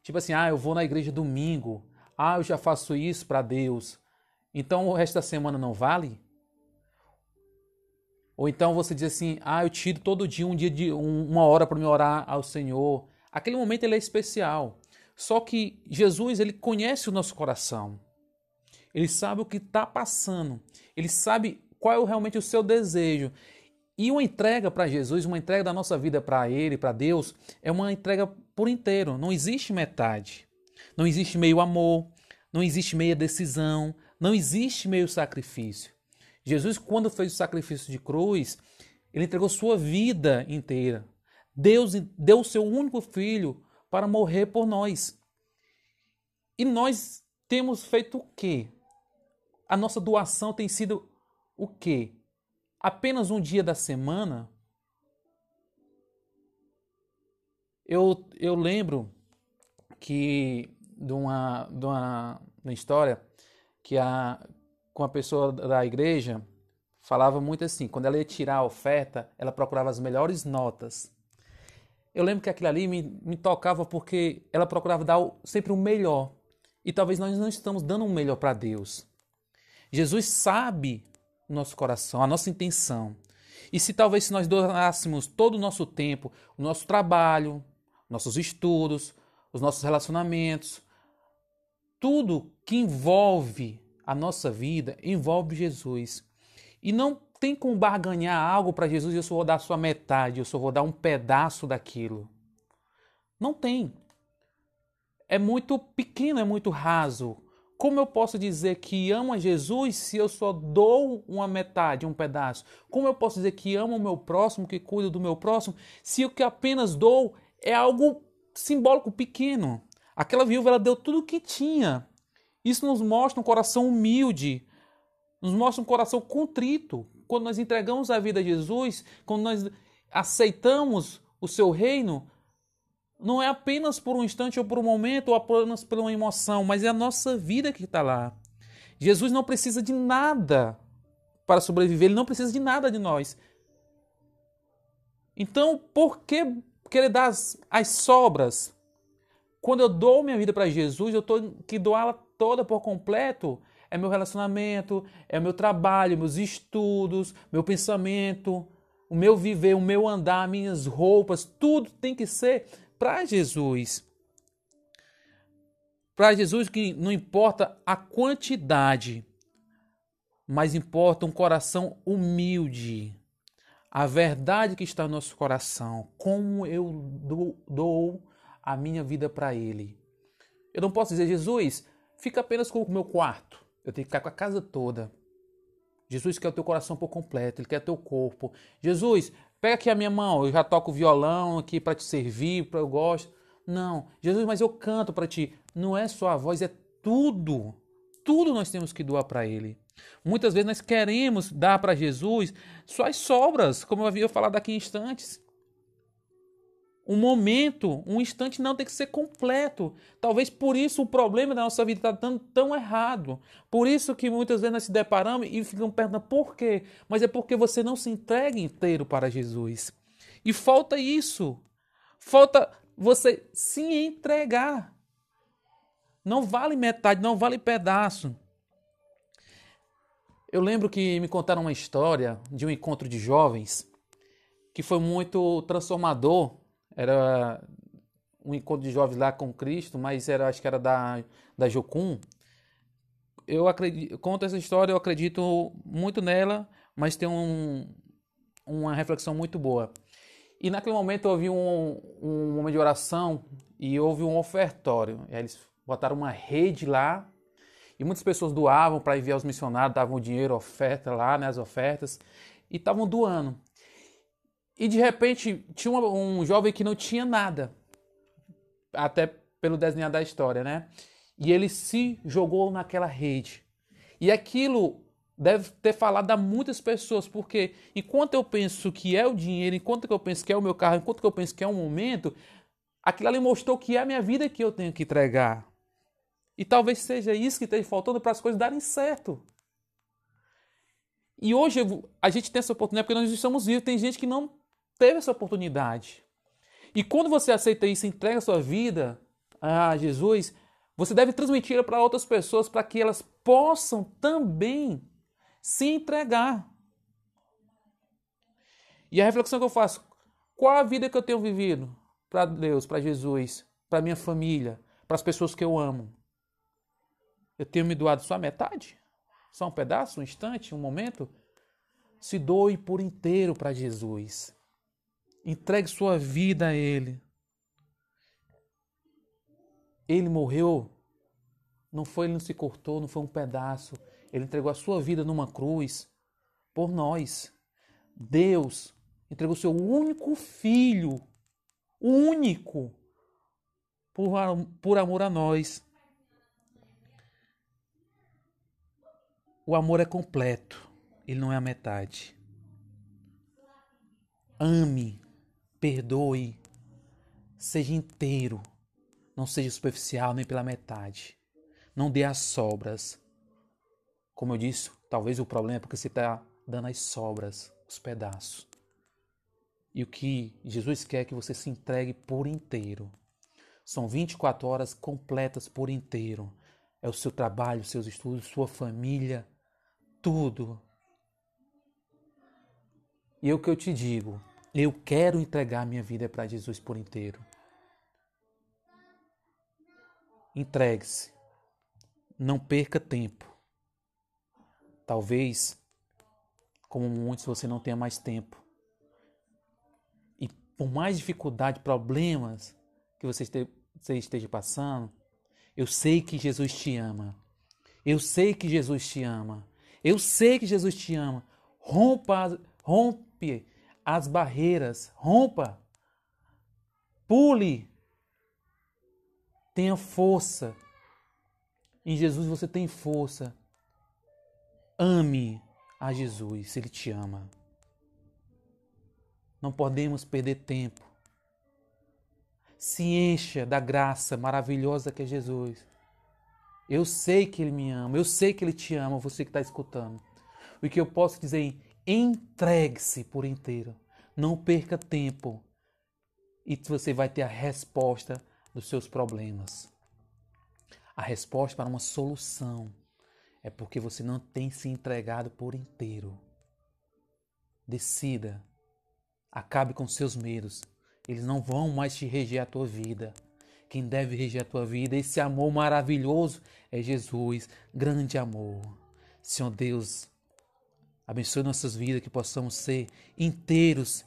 tipo assim, ah, eu vou na igreja domingo, ah, eu já faço isso para Deus, então o resto da semana não vale? Ou então você diz assim: ah, eu tiro todo dia um dia de um, uma hora para me orar ao Senhor. Aquele momento ele é especial. Só que Jesus ele conhece o nosso coração. Ele sabe o que está passando. Ele sabe qual é realmente o seu desejo. E uma entrega para Jesus, uma entrega da nossa vida para Ele, para Deus, é uma entrega por inteiro. Não existe metade. Não existe meio amor. Não existe meia decisão. Não existe meio sacrifício. Jesus, quando fez o sacrifício de cruz, ele entregou sua vida inteira. Deus deu o seu único filho para morrer por nós. E nós temos feito o quê? A nossa doação tem sido o quê? Apenas um dia da semana? Eu, eu lembro que de uma, de uma, de uma história que a, com a pessoa da igreja falava muito assim, quando ela ia tirar a oferta, ela procurava as melhores notas. Eu lembro que aquilo ali me, me tocava porque ela procurava dar sempre o melhor. E talvez nós não estamos dando o melhor para Deus. Jesus sabe o nosso coração, a nossa intenção. E se talvez se nós doássemos todo o nosso tempo, o nosso trabalho, nossos estudos, os nossos relacionamentos, tudo que envolve a nossa vida envolve Jesus. E não tem como barganhar algo para Jesus eu só vou dar só metade, eu só vou dar um pedaço daquilo. Não tem. É muito pequeno, é muito raso. Como eu posso dizer que amo a Jesus se eu só dou uma metade, um pedaço? Como eu posso dizer que amo o meu próximo, que cuido do meu próximo, se o que apenas dou é algo simbólico, pequeno? Aquela viúva ela deu tudo o que tinha isso nos mostra um coração humilde, nos mostra um coração contrito. Quando nós entregamos a vida a Jesus, quando nós aceitamos o seu reino, não é apenas por um instante ou por um momento ou apenas por uma emoção, mas é a nossa vida que está lá. Jesus não precisa de nada para sobreviver, ele não precisa de nada de nós. Então, por que querer dar as, as sobras? Quando eu dou minha vida para Jesus, eu tenho que doá-la toda por completo é meu relacionamento, é meu trabalho, meus estudos, meu pensamento, o meu viver, o meu andar, minhas roupas, tudo tem que ser para Jesus. Para Jesus que não importa a quantidade, mas importa um coração humilde. A verdade que está no nosso coração, como eu dou, dou a minha vida para Ele. Eu não posso dizer, Jesus, fica apenas com o meu quarto. Eu tenho que ficar com a casa toda. Jesus quer o teu coração por completo, ele quer o teu corpo. Jesus, pega aqui a minha mão, eu já toco violão aqui para te servir, para eu gosto. Não, Jesus, mas eu canto para ti. Não é só a voz, é tudo. Tudo nós temos que doar para ele. Muitas vezes nós queremos dar para Jesus só as sobras, como eu havia falado aqui em instantes um momento, um instante não tem que ser completo. Talvez por isso o problema da nossa vida está dando tão errado. Por isso que muitas vezes nós se deparamos e ficamos perguntando por quê? Mas é porque você não se entrega inteiro para Jesus. E falta isso. Falta você se entregar. Não vale metade, não vale pedaço. Eu lembro que me contaram uma história de um encontro de jovens que foi muito transformador era um encontro de jovens lá com Cristo, mas era, acho que era da, da Jocum. Eu acredito, conto essa história, eu acredito muito nela, mas tem um, uma reflexão muito boa. E naquele momento houve um, um momento de oração e houve um ofertório. E eles botaram uma rede lá e muitas pessoas doavam para enviar os missionários, davam dinheiro, oferta lá, né, as ofertas, e estavam doando. E de repente tinha um, jovem que não tinha nada, até pelo desenhar da história, né? E ele se jogou naquela rede. E aquilo deve ter falado a muitas pessoas, porque enquanto eu penso que é o dinheiro, enquanto eu penso que é o meu carro, enquanto eu penso que é o momento, Aquilo ali mostrou que é a minha vida que eu tenho que entregar. E talvez seja isso que esteja faltando para as coisas darem certo. E hoje a gente tem essa oportunidade porque nós estamos vivos. Tem gente que não teve essa oportunidade. E quando você aceita isso, entrega a sua vida a Jesus, você deve transmitir para outras pessoas para que elas possam também se entregar. E a reflexão que eu faço: qual a vida que eu tenho vivido para Deus, para Jesus, para minha família, para as pessoas que eu amo? Eu tenho me doado só a metade? Só um pedaço, um instante, um momento? Se doe por inteiro para Jesus. Entregue sua vida a Ele. Ele morreu, não foi, ele não se cortou, não foi um pedaço. Ele entregou a sua vida numa cruz por nós. Deus entregou seu único filho, o único, por, por amor a nós. O amor é completo, ele não é a metade. Ame, perdoe, seja inteiro, não seja superficial nem pela metade. Não dê as sobras. Como eu disse, talvez o problema é porque você está dando as sobras, os pedaços. E o que Jesus quer é que você se entregue por inteiro. São 24 horas completas por inteiro. É o seu trabalho, seus estudos, sua família, tudo. E é o que eu te digo, eu quero entregar minha vida para Jesus por inteiro. Entregue-se. Não perca tempo. Talvez, como muitos, você não tenha mais tempo. E por mais dificuldade, problemas que você esteja passando, eu sei que Jesus te ama. Eu sei que Jesus te ama. Eu sei que Jesus te ama. Rompa, rompe as barreiras, rompa. Pule. Tenha força. Em Jesus você tem força. Ame a Jesus, Ele te ama. Não podemos perder tempo. Se encha da graça maravilhosa que é Jesus. Eu sei que Ele me ama, eu sei que Ele te ama, você que está escutando. O que eu posso dizer entregue-se por inteiro. Não perca tempo. E você vai ter a resposta dos seus problemas. A resposta para uma solução é porque você não tem se entregado por inteiro. Decida. Acabe com seus medos. Eles não vão mais te reger a tua vida. Quem deve reger a tua vida, esse amor maravilhoso, é Jesus, grande amor. Senhor Deus, abençoe nossas vidas, que possamos ser inteiros,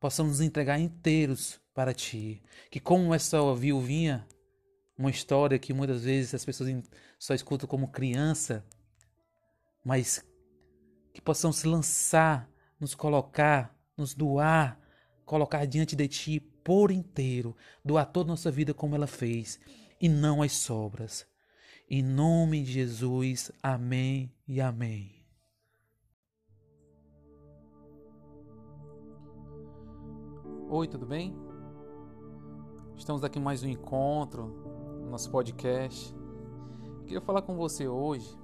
possamos nos entregar inteiros para Ti. Que como essa viuvinha, uma história que muitas vezes as pessoas só escutam como criança, mas que possamos se lançar, nos colocar, nos doar, colocar diante de Ti por inteiro, doar toda a nossa vida como ela fez e não as sobras. Em nome de Jesus, amém e amém. Oi, tudo bem? Estamos aqui mais um encontro no nosso podcast. Queria falar com você hoje,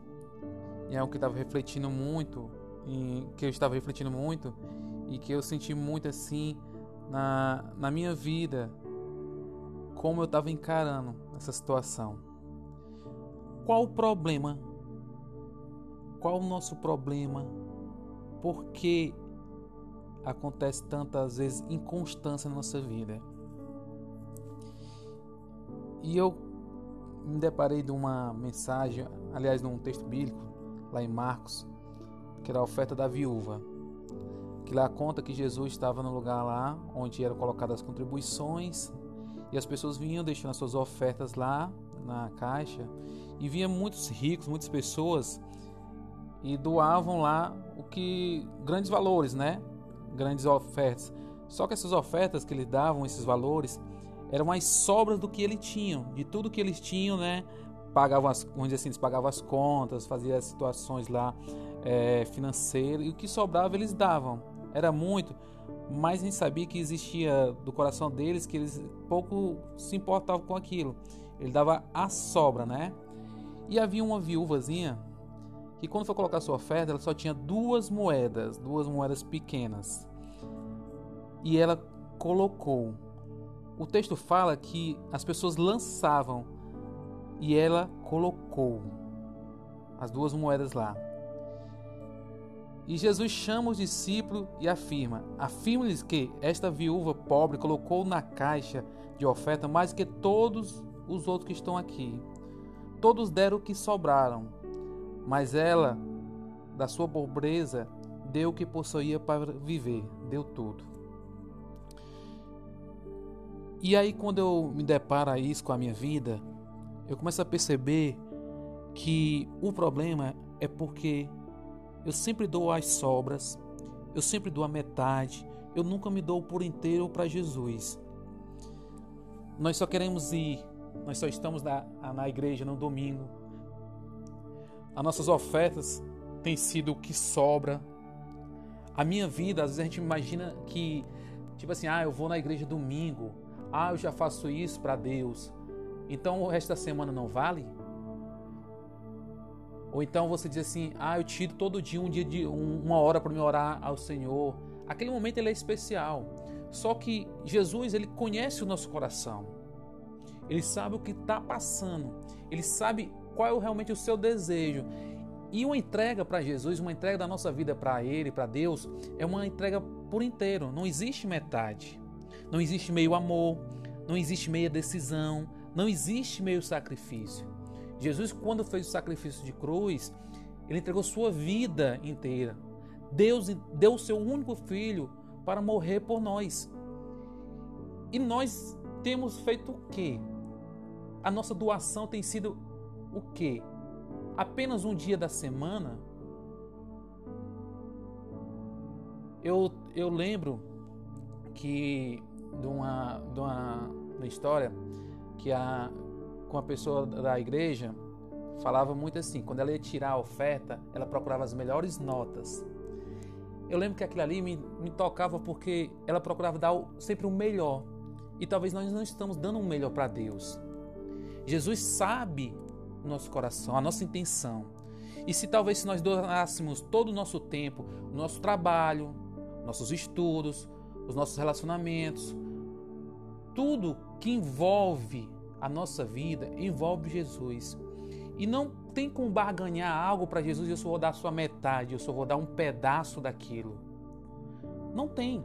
e é algo que eu estava refletindo muito, e que eu estava refletindo muito e que eu senti muito assim na, na minha vida, como eu estava encarando essa situação. Qual o problema? Qual o nosso problema? Por que acontece tantas vezes inconstância na nossa vida? E eu me deparei de uma mensagem, aliás, num texto bíblico, lá em Marcos, que era a oferta da viúva que lá conta que Jesus estava no lugar lá onde eram colocadas as contribuições e as pessoas vinham deixando as suas ofertas lá na caixa e vinha muitos ricos, muitas pessoas e doavam lá o que grandes valores, né? Grandes ofertas. Só que essas ofertas que eles davam, esses valores, eram as sobras do que eles tinham, de tudo que eles tinham, né? Pagavam as, dizer assim, eles pagavam as contas, faziam as situações lá é, financeiras e o que sobrava eles davam era muito, mas a gente sabia que existia do coração deles que eles pouco se importavam com aquilo. Ele dava a sobra, né? E havia uma viúvazinha que quando foi colocar sua oferta, ela só tinha duas moedas, duas moedas pequenas. E ela colocou. O texto fala que as pessoas lançavam e ela colocou as duas moedas lá. E Jesus chama os discípulos e afirma: afirma-lhes que esta viúva pobre colocou na caixa de oferta mais que todos os outros que estão aqui. Todos deram o que sobraram, mas ela, da sua pobreza, deu o que possuía para viver, deu tudo. E aí, quando eu me deparo a isso com a minha vida, eu começo a perceber que o problema é porque eu sempre dou as sobras, eu sempre dou a metade, eu nunca me dou por inteiro para Jesus. Nós só queremos ir nós só estamos na, na igreja no domingo. As nossas ofertas têm sido o que sobra. A minha vida, às vezes a gente imagina que, tipo assim, ah, eu vou na igreja domingo. Ah, eu já faço isso para Deus. Então o resto da semana não vale? Ou então você diz assim: ah, eu tiro todo dia um dia de uma hora para me orar ao Senhor. Aquele momento ele é especial. Só que Jesus ele conhece o nosso coração. Ele sabe o que está passando, ele sabe qual é realmente o seu desejo. E uma entrega para Jesus, uma entrega da nossa vida para Ele, para Deus, é uma entrega por inteiro. Não existe metade. Não existe meio amor, não existe meia decisão, não existe meio sacrifício. Jesus, quando fez o sacrifício de cruz, ele entregou sua vida inteira. Deus deu o seu único filho para morrer por nós. E nós temos feito o quê? a nossa doação tem sido o quê? Apenas um dia da semana? Eu, eu lembro que de uma, de uma, uma história que a, com a pessoa da igreja falava muito assim, quando ela ia tirar a oferta, ela procurava as melhores notas. Eu lembro que aquilo ali me, me tocava porque ela procurava dar sempre o melhor. E talvez nós não estamos dando o melhor para Deus. Jesus sabe nosso coração, a nossa intenção. E se talvez se nós doássemos todo o nosso tempo, o nosso trabalho, nossos estudos, os nossos relacionamentos, tudo que envolve a nossa vida envolve Jesus. E não tem como barganhar algo para Jesus eu só vou dar sua metade, eu só vou dar um pedaço daquilo. Não tem.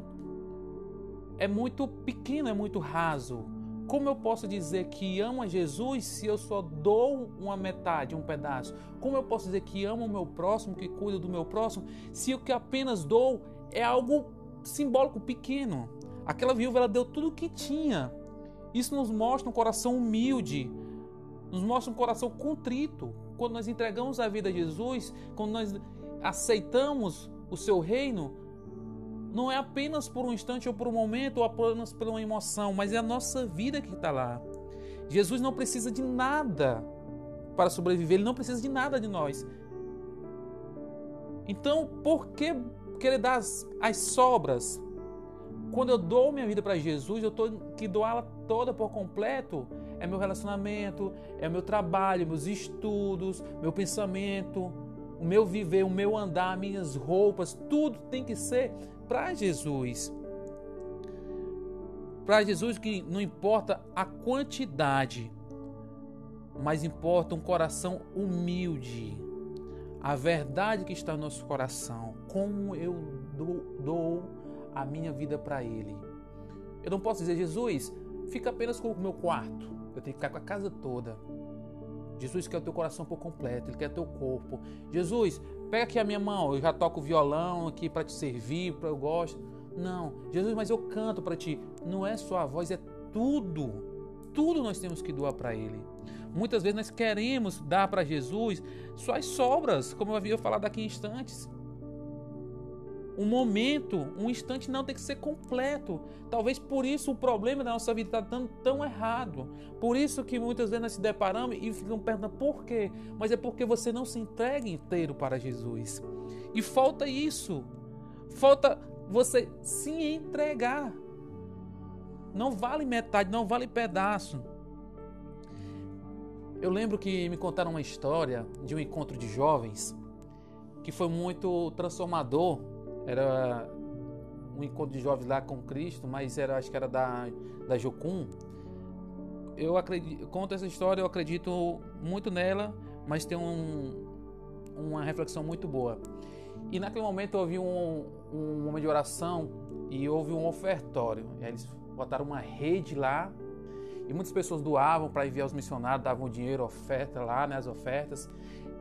É muito pequeno, é muito raso. Como eu posso dizer que amo a Jesus se eu só dou uma metade, um pedaço? Como eu posso dizer que amo o meu próximo, que cuido do meu próximo, se o que apenas dou é algo simbólico, pequeno? Aquela viúva ela deu tudo o que tinha. Isso nos mostra um coração humilde, nos mostra um coração contrito. Quando nós entregamos a vida a Jesus, quando nós aceitamos o seu reino, não é apenas por um instante ou por um momento ou apenas por uma emoção, mas é a nossa vida que está lá. Jesus não precisa de nada para sobreviver, ele não precisa de nada de nós. Então, por que querer dar as, as sobras? Quando eu dou minha vida para Jesus, eu estou que doá-la toda por completo. É meu relacionamento, é meu trabalho, meus estudos, meu pensamento, o meu viver, o meu andar, minhas roupas, tudo tem que ser para Jesus. Para Jesus que não importa a quantidade, mas importa um coração humilde. A verdade que está no nosso coração, como eu dou, dou a minha vida para Ele. Eu não posso dizer, Jesus, fica apenas com o meu quarto. Eu tenho que ficar com a casa toda. Jesus quer o teu coração por completo, Ele quer teu corpo. Jesus, pega aqui a minha mão, eu já toco violão aqui para te servir, para eu gosto. Não, Jesus, mas eu canto para ti. Não é só a voz, é tudo. Tudo nós temos que doar para Ele. Muitas vezes nós queremos dar para Jesus só as sobras, como eu havia falado aqui em instantes um momento, um instante não tem que ser completo. Talvez por isso o problema da nossa vida está dando tão errado. Por isso que muitas vezes nós se deparamos e ficamos perguntando por quê. Mas é porque você não se entrega inteiro para Jesus. E falta isso. Falta você se entregar. Não vale metade, não vale pedaço. Eu lembro que me contaram uma história de um encontro de jovens que foi muito transformador. Era um encontro de jovens lá com Cristo, mas era acho que era da da Jocum. Eu acredito, conto essa história, eu acredito muito nela, mas tem um, uma reflexão muito boa. E naquele momento houve um, um momento de oração e houve um ofertório. E eles botaram uma rede lá e muitas pessoas doavam para enviar os missionários, davam dinheiro, oferta lá, né, as ofertas,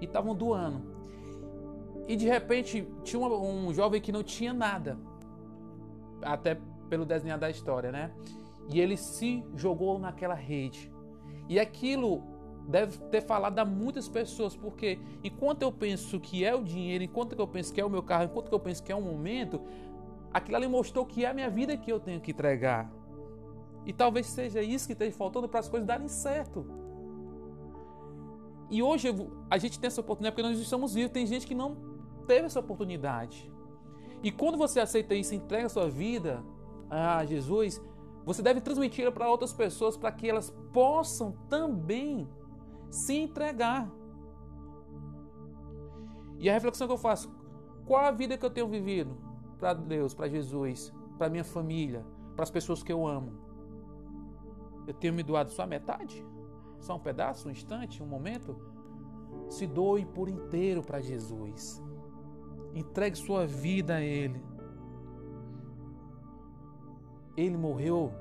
e estavam doando. E de repente tinha um, um jovem que não tinha nada, até pelo desenhar da história, né? E ele se jogou naquela rede. E aquilo deve ter falado a muitas pessoas, porque enquanto eu penso que é o dinheiro, enquanto eu penso que é o meu carro, enquanto eu penso que é um momento, aquilo ali mostrou que é a minha vida que eu tenho que entregar. E talvez seja isso que esteja faltando para as coisas darem certo. E hoje a gente tem essa oportunidade porque nós estamos vivos. Tem gente que não teve essa oportunidade. E quando você aceita isso, entrega a sua vida a Jesus, você deve transmitir para outras pessoas para que elas possam também se entregar. E a reflexão que eu faço: qual a vida que eu tenho vivido para Deus, para Jesus, para minha família, para as pessoas que eu amo? Eu tenho me doado só a metade? Só um pedaço, um instante, um momento? Se doe por inteiro para Jesus. Entregue sua vida a Ele. Ele morreu,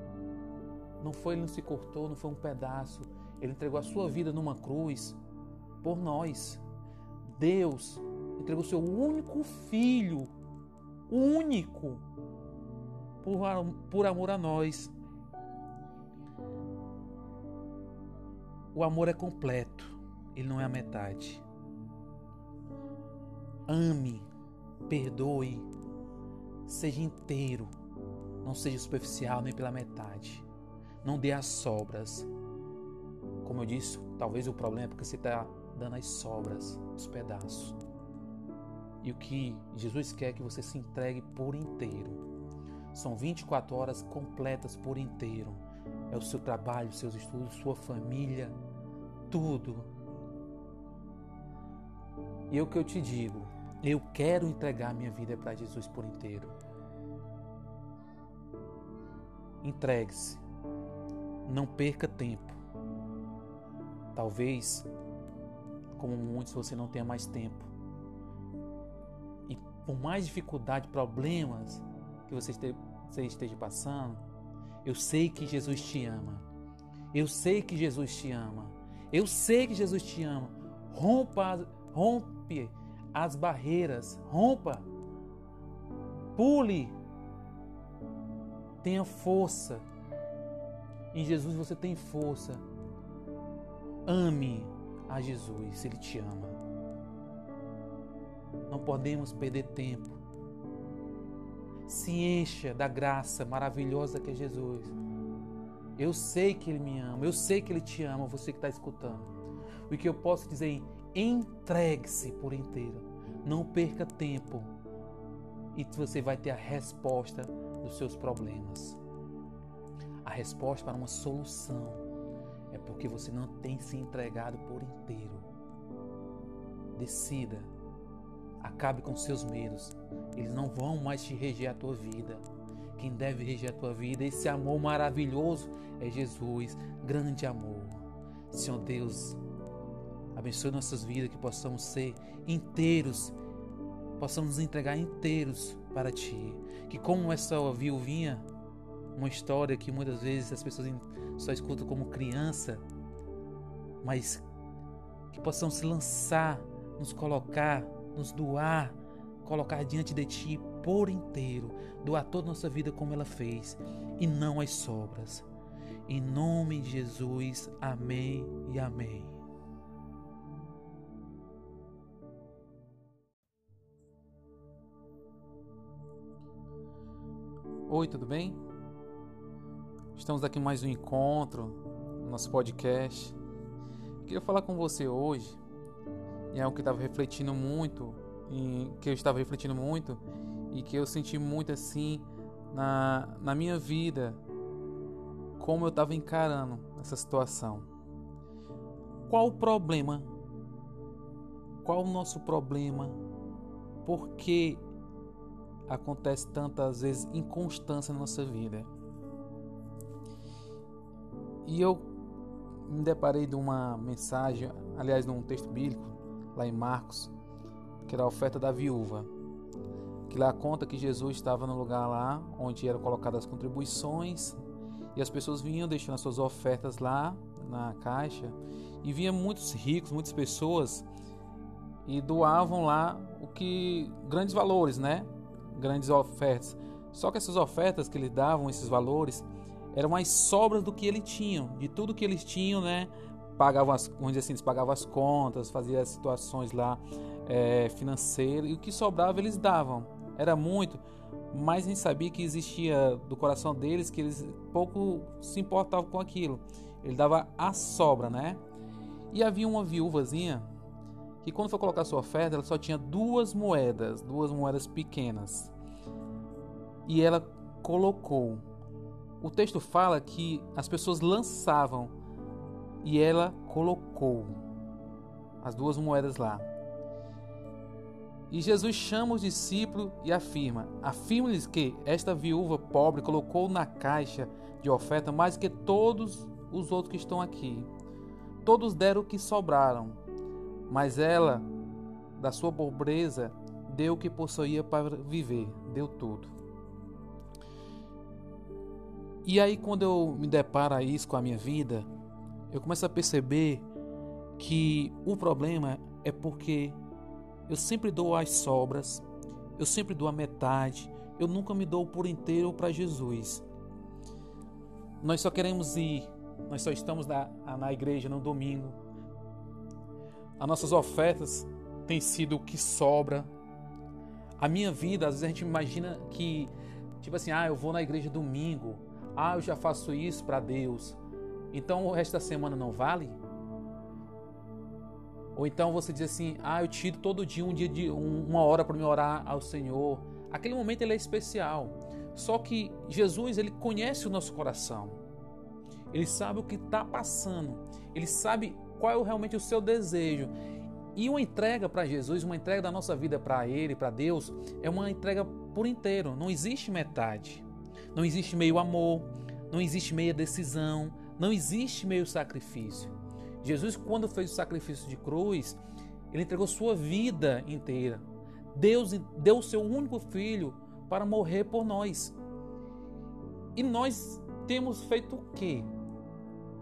não foi, ele não se cortou, não foi um pedaço. Ele entregou a sua vida numa cruz por nós. Deus entregou seu único filho, único, por, por amor a nós. O amor é completo, ele não é a metade. Ame, perdoe, seja inteiro, não seja superficial nem pela metade. Não dê as sobras. Como eu disse, talvez o problema é porque você está dando as sobras, os pedaços. E o que Jesus quer é que você se entregue por inteiro. São 24 horas completas por inteiro. É o seu trabalho, seus estudos, sua família, tudo. E é o que eu te digo, eu quero entregar minha vida para Jesus por inteiro. Entregue-se. Não perca tempo. Talvez, como muitos, você não tenha mais tempo. E por mais dificuldade, problemas que você esteja passando, eu sei que Jesus te ama. Eu sei que Jesus te ama. Eu sei que Jesus te ama. Rompa, rompe as barreiras. Rompa. Pule. Tenha força. Em Jesus você tem força. Ame a Jesus, Ele te ama. Não podemos perder tempo. Se encha da graça maravilhosa que é Jesus. Eu sei que Ele me ama, eu sei que Ele te ama, você que está escutando. O que eu posso dizer entregue-se por inteiro. Não perca tempo. E você vai ter a resposta dos seus problemas a resposta para uma solução é porque você não tem se entregado por inteiro. Decida. Acabe com seus medos. Eles não vão mais te reger a tua vida. Quem deve reger a tua vida, esse amor maravilhoso é Jesus, grande amor. Senhor Deus, abençoe nossas vidas, que possamos ser inteiros, possamos nos entregar inteiros para Ti. Que como essa viuvinha uma história que muitas vezes as pessoas só escutam como criança, mas que possamos se lançar, nos colocar, nos doar, colocar diante de Ti por inteiro, doar toda a nossa vida como ela fez e não as sobras. Em nome de Jesus, amém e amém. Oi, tudo bem? Estamos aqui mais um encontro, nosso podcast. Queria falar com você hoje, e é algo que eu estava refletindo muito, e que eu estava refletindo muito, e que eu senti muito assim na, na minha vida, como eu estava encarando essa situação. Qual o problema? Qual o nosso problema? Por que acontece tantas vezes inconstância na nossa vida? E eu me deparei de uma mensagem, aliás, num texto bíblico, lá em Marcos, que era a oferta da viúva. Que lá conta que Jesus estava no lugar lá onde eram colocadas as contribuições e as pessoas vinham deixando as suas ofertas lá na caixa e vinha muitos ricos, muitas pessoas e doavam lá o que grandes valores, né? Grandes ofertas. Só que essas ofertas que eles davam, esses valores, eram as sobras do que eles tinham, de tudo que eles tinham, né? Pagavam as, vamos assim, eles pagavam as contas, faziam as situações lá é, financeiras e o que sobrava eles davam. Era muito, mas a gente sabia que existia do coração deles que eles pouco se importavam com aquilo. Ele dava a sobra, né? E havia uma viúvazinha que quando foi colocar sua oferta, ela só tinha duas moedas, duas moedas pequenas. E ela colocou o texto fala que as pessoas lançavam e ela colocou as duas moedas lá. E Jesus chama os discípulos e afirma: afirma-lhes que esta viúva pobre colocou na caixa de oferta mais que todos os outros que estão aqui. Todos deram o que sobraram, mas ela, da sua pobreza, deu o que possuía para viver, deu tudo. E aí, quando eu me deparo a isso com a minha vida, eu começo a perceber que o problema é porque eu sempre dou as sobras, eu sempre dou a metade, eu nunca me dou por inteiro para Jesus. Nós só queremos ir, nós só estamos na, na igreja no domingo. As nossas ofertas têm sido o que sobra. A minha vida, às vezes a gente imagina que, tipo assim, ah, eu vou na igreja domingo, ah, eu já faço isso para Deus. Então o resto da semana não vale? Ou então você diz assim: Ah, eu tiro todo dia um dia de uma hora para me orar ao Senhor. Aquele momento ele é especial. Só que Jesus ele conhece o nosso coração. Ele sabe o que está passando. Ele sabe qual é realmente o seu desejo. E uma entrega para Jesus, uma entrega da nossa vida para Ele, para Deus, é uma entrega por inteiro. Não existe metade. Não existe meio amor, não existe meia decisão, não existe meio sacrifício. Jesus, quando fez o sacrifício de cruz, ele entregou sua vida inteira. Deus deu o seu único filho para morrer por nós. E nós temos feito o quê?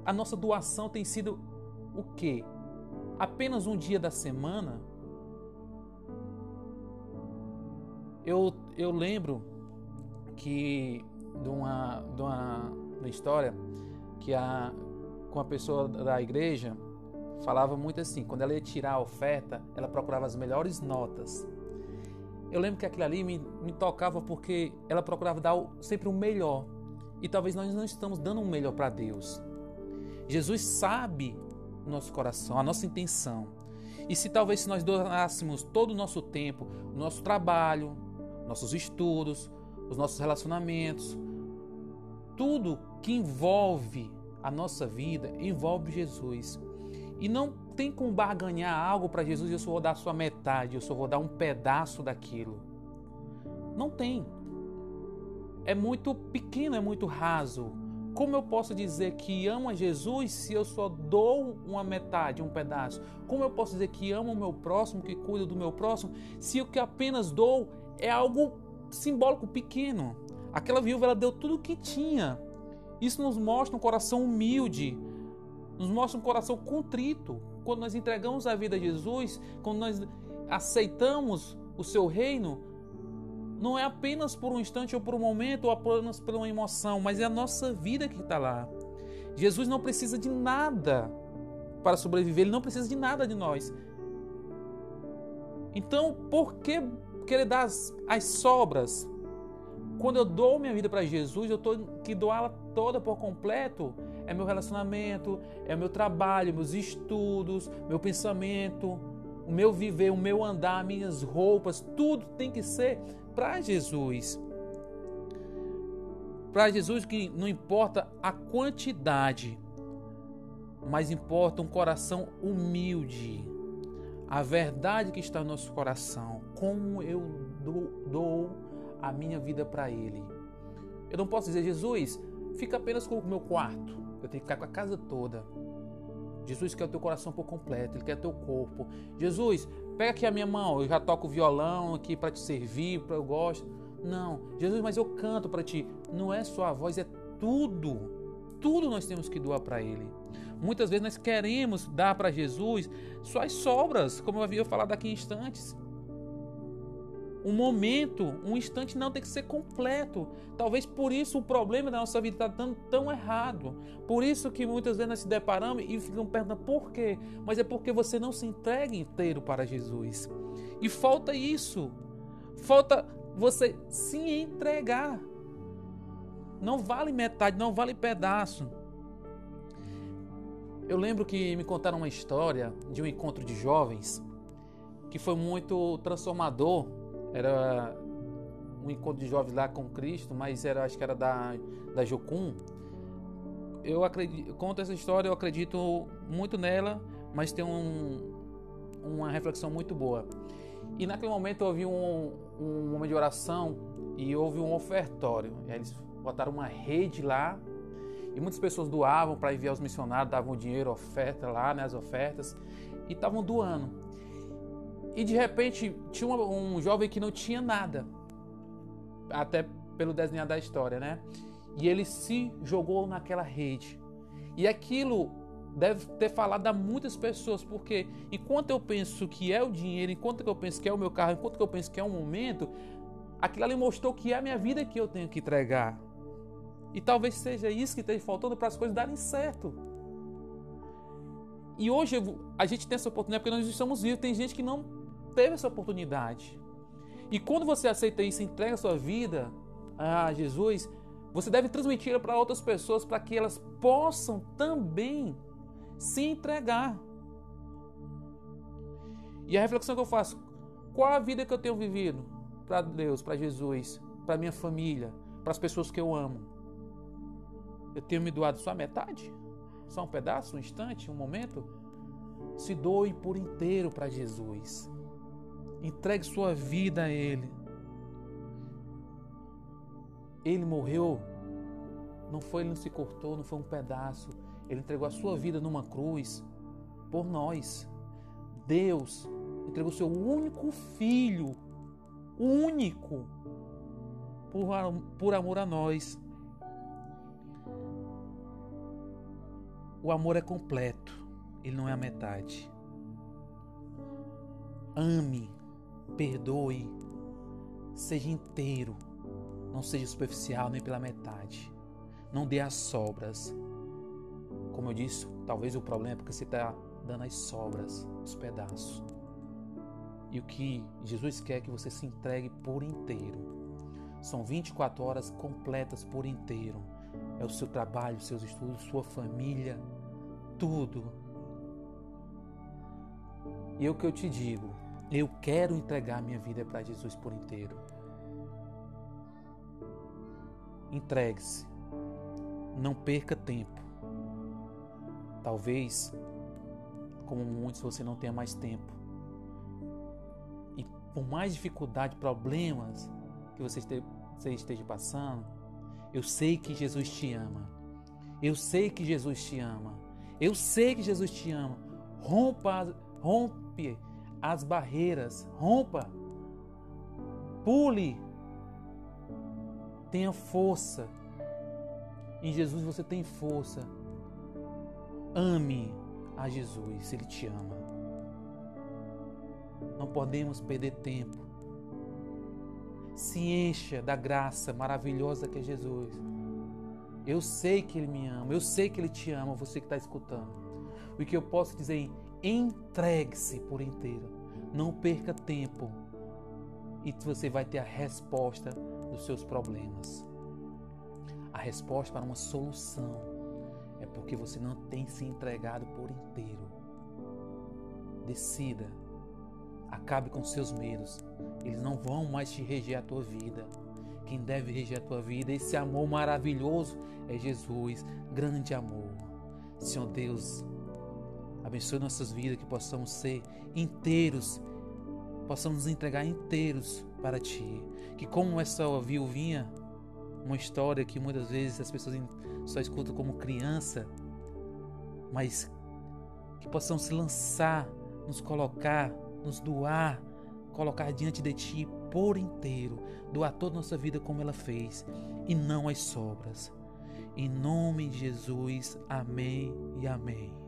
A nossa doação tem sido o quê? Apenas um dia da semana? Eu, eu lembro que de uma, de uma, uma história que a, com a pessoa da igreja falava muito assim, quando ela ia tirar a oferta, ela procurava as melhores notas. Eu lembro que aquilo ali me, me tocava porque ela procurava dar sempre o melhor. E talvez nós não estamos dando o melhor para Deus. Jesus sabe nosso coração, a nossa intenção. E se talvez se nós doássemos todo o nosso tempo, nosso trabalho, nossos estudos, os nossos relacionamentos, tudo que envolve a nossa vida envolve Jesus. E não tem como barganhar algo para Jesus e eu só vou dar sua metade, eu só vou dar um pedaço daquilo. Não tem. É muito pequeno, é muito raso. Como eu posso dizer que amo a Jesus se eu só dou uma metade, um pedaço? Como eu posso dizer que amo o meu próximo, que cuido do meu próximo, se o que apenas dou é algo simbólico pequeno? Aquela viúva ela deu tudo o que tinha. Isso nos mostra um coração humilde, nos mostra um coração contrito. Quando nós entregamos a vida a Jesus, quando nós aceitamos o seu reino, não é apenas por um instante ou por um momento ou apenas por uma emoção, mas é a nossa vida que está lá. Jesus não precisa de nada para sobreviver, ele não precisa de nada de nós. Então, por que querer dar as, as sobras? Quando eu dou minha vida para Jesus, eu estou que doá-la toda por completo. É meu relacionamento, é meu trabalho, meus estudos, meu pensamento, o meu viver, o meu andar, minhas roupas, tudo tem que ser para Jesus. Para Jesus que não importa a quantidade, mas importa um coração humilde. A verdade que está no nosso coração, como eu dou, dou a minha vida para Ele. Eu não posso dizer, Jesus, fica apenas com o meu quarto. Eu tenho que ficar com a casa toda. Jesus quer o teu coração por completo, Ele quer o teu corpo. Jesus, pega aqui a minha mão, eu já toco violão aqui para te servir, para eu gosto. Não, Jesus, mas eu canto para ti. Não é só a voz, é tudo. Tudo nós temos que doar para Ele. Muitas vezes nós queremos dar para Jesus suas sobras, como eu havia falado aqui em instantes um momento, um instante não tem que ser completo. Talvez por isso o problema da nossa vida está dando tão errado. Por isso que muitas vezes nós se deparamos e ficamos perguntando por quê. Mas é porque você não se entrega inteiro para Jesus. E falta isso. Falta você se entregar. Não vale metade, não vale pedaço. Eu lembro que me contaram uma história de um encontro de jovens que foi muito transformador era um encontro de jovens lá com Cristo, mas era acho que era da da Jocum. Eu acredito, conto essa história, eu acredito muito nela, mas tem um, uma reflexão muito boa. E naquele momento houve um, um momento de oração e houve um ofertório. E eles botaram uma rede lá e muitas pessoas doavam para enviar os missionários, davam dinheiro, oferta lá, né, as ofertas, e estavam doando. E de repente tinha um, um jovem que não tinha nada, até pelo desenhar da história, né? E ele se jogou naquela rede. E aquilo deve ter falado a muitas pessoas, porque enquanto eu penso que é o dinheiro, enquanto eu penso que é o meu carro, enquanto eu penso que é um momento, aquilo ali mostrou que é a minha vida que eu tenho que entregar. E talvez seja isso que esteja faltando para as coisas darem certo. E hoje a gente tem essa oportunidade porque nós estamos vivos. Tem gente que não teve essa oportunidade. E quando você aceita isso, entrega a sua vida a Jesus, você deve transmitir para outras pessoas para que elas possam também se entregar. E a reflexão que eu faço: qual a vida que eu tenho vivido para Deus, para Jesus, para minha família, para as pessoas que eu amo? Eu tenho me doado só a metade? Só um pedaço, um instante, um momento? Se doe por inteiro para Jesus. Entregue sua vida a Ele. Ele morreu, não foi, ele não se cortou, não foi um pedaço. Ele entregou a sua vida numa cruz por nós. Deus entregou seu único filho, único, por, por amor a nós. O amor é completo, ele não é a metade. Ame perdoe, seja inteiro, não seja superficial nem pela metade, não dê as sobras. Como eu disse, talvez o problema é porque você está dando as sobras, os pedaços. E o que Jesus quer é que você se entregue por inteiro. São 24 horas completas por inteiro. É o seu trabalho, seus estudos, sua família, tudo. E é o que eu te digo, eu quero entregar minha vida para Jesus por inteiro. Entregue-se. Não perca tempo. Talvez, como muitos, você não tenha mais tempo. E por mais dificuldade, problemas que você esteja passando, eu sei que Jesus te ama. Eu sei que Jesus te ama. Eu sei que Jesus te ama. Rompa, rompe as barreiras, rompa, pule, tenha força. Em Jesus você tem força. Ame a Jesus, Ele te ama. Não podemos perder tempo. Se encha da graça maravilhosa que é Jesus. Eu sei que Ele me ama, eu sei que Ele te ama, você que está escutando. O que eu posso dizer Entregue-se por inteiro. Não perca tempo. E você vai ter a resposta dos seus problemas. A resposta para uma solução é porque você não tem se entregado por inteiro. Decida Acabe com seus medos. Eles não vão mais te reger a tua vida. Quem deve reger a tua vida, esse amor maravilhoso é Jesus, grande amor. Senhor Deus, abençoe nossas vidas, que possamos ser inteiros, possamos nos entregar inteiros para Ti. Que como essa viuvinha, uma história que muitas vezes as pessoas só escutam como criança, mas que possamos se lançar, nos colocar, nos doar, colocar diante de Ti por inteiro, doar toda a nossa vida como ela fez e não as sobras. Em nome de Jesus, amém e amém.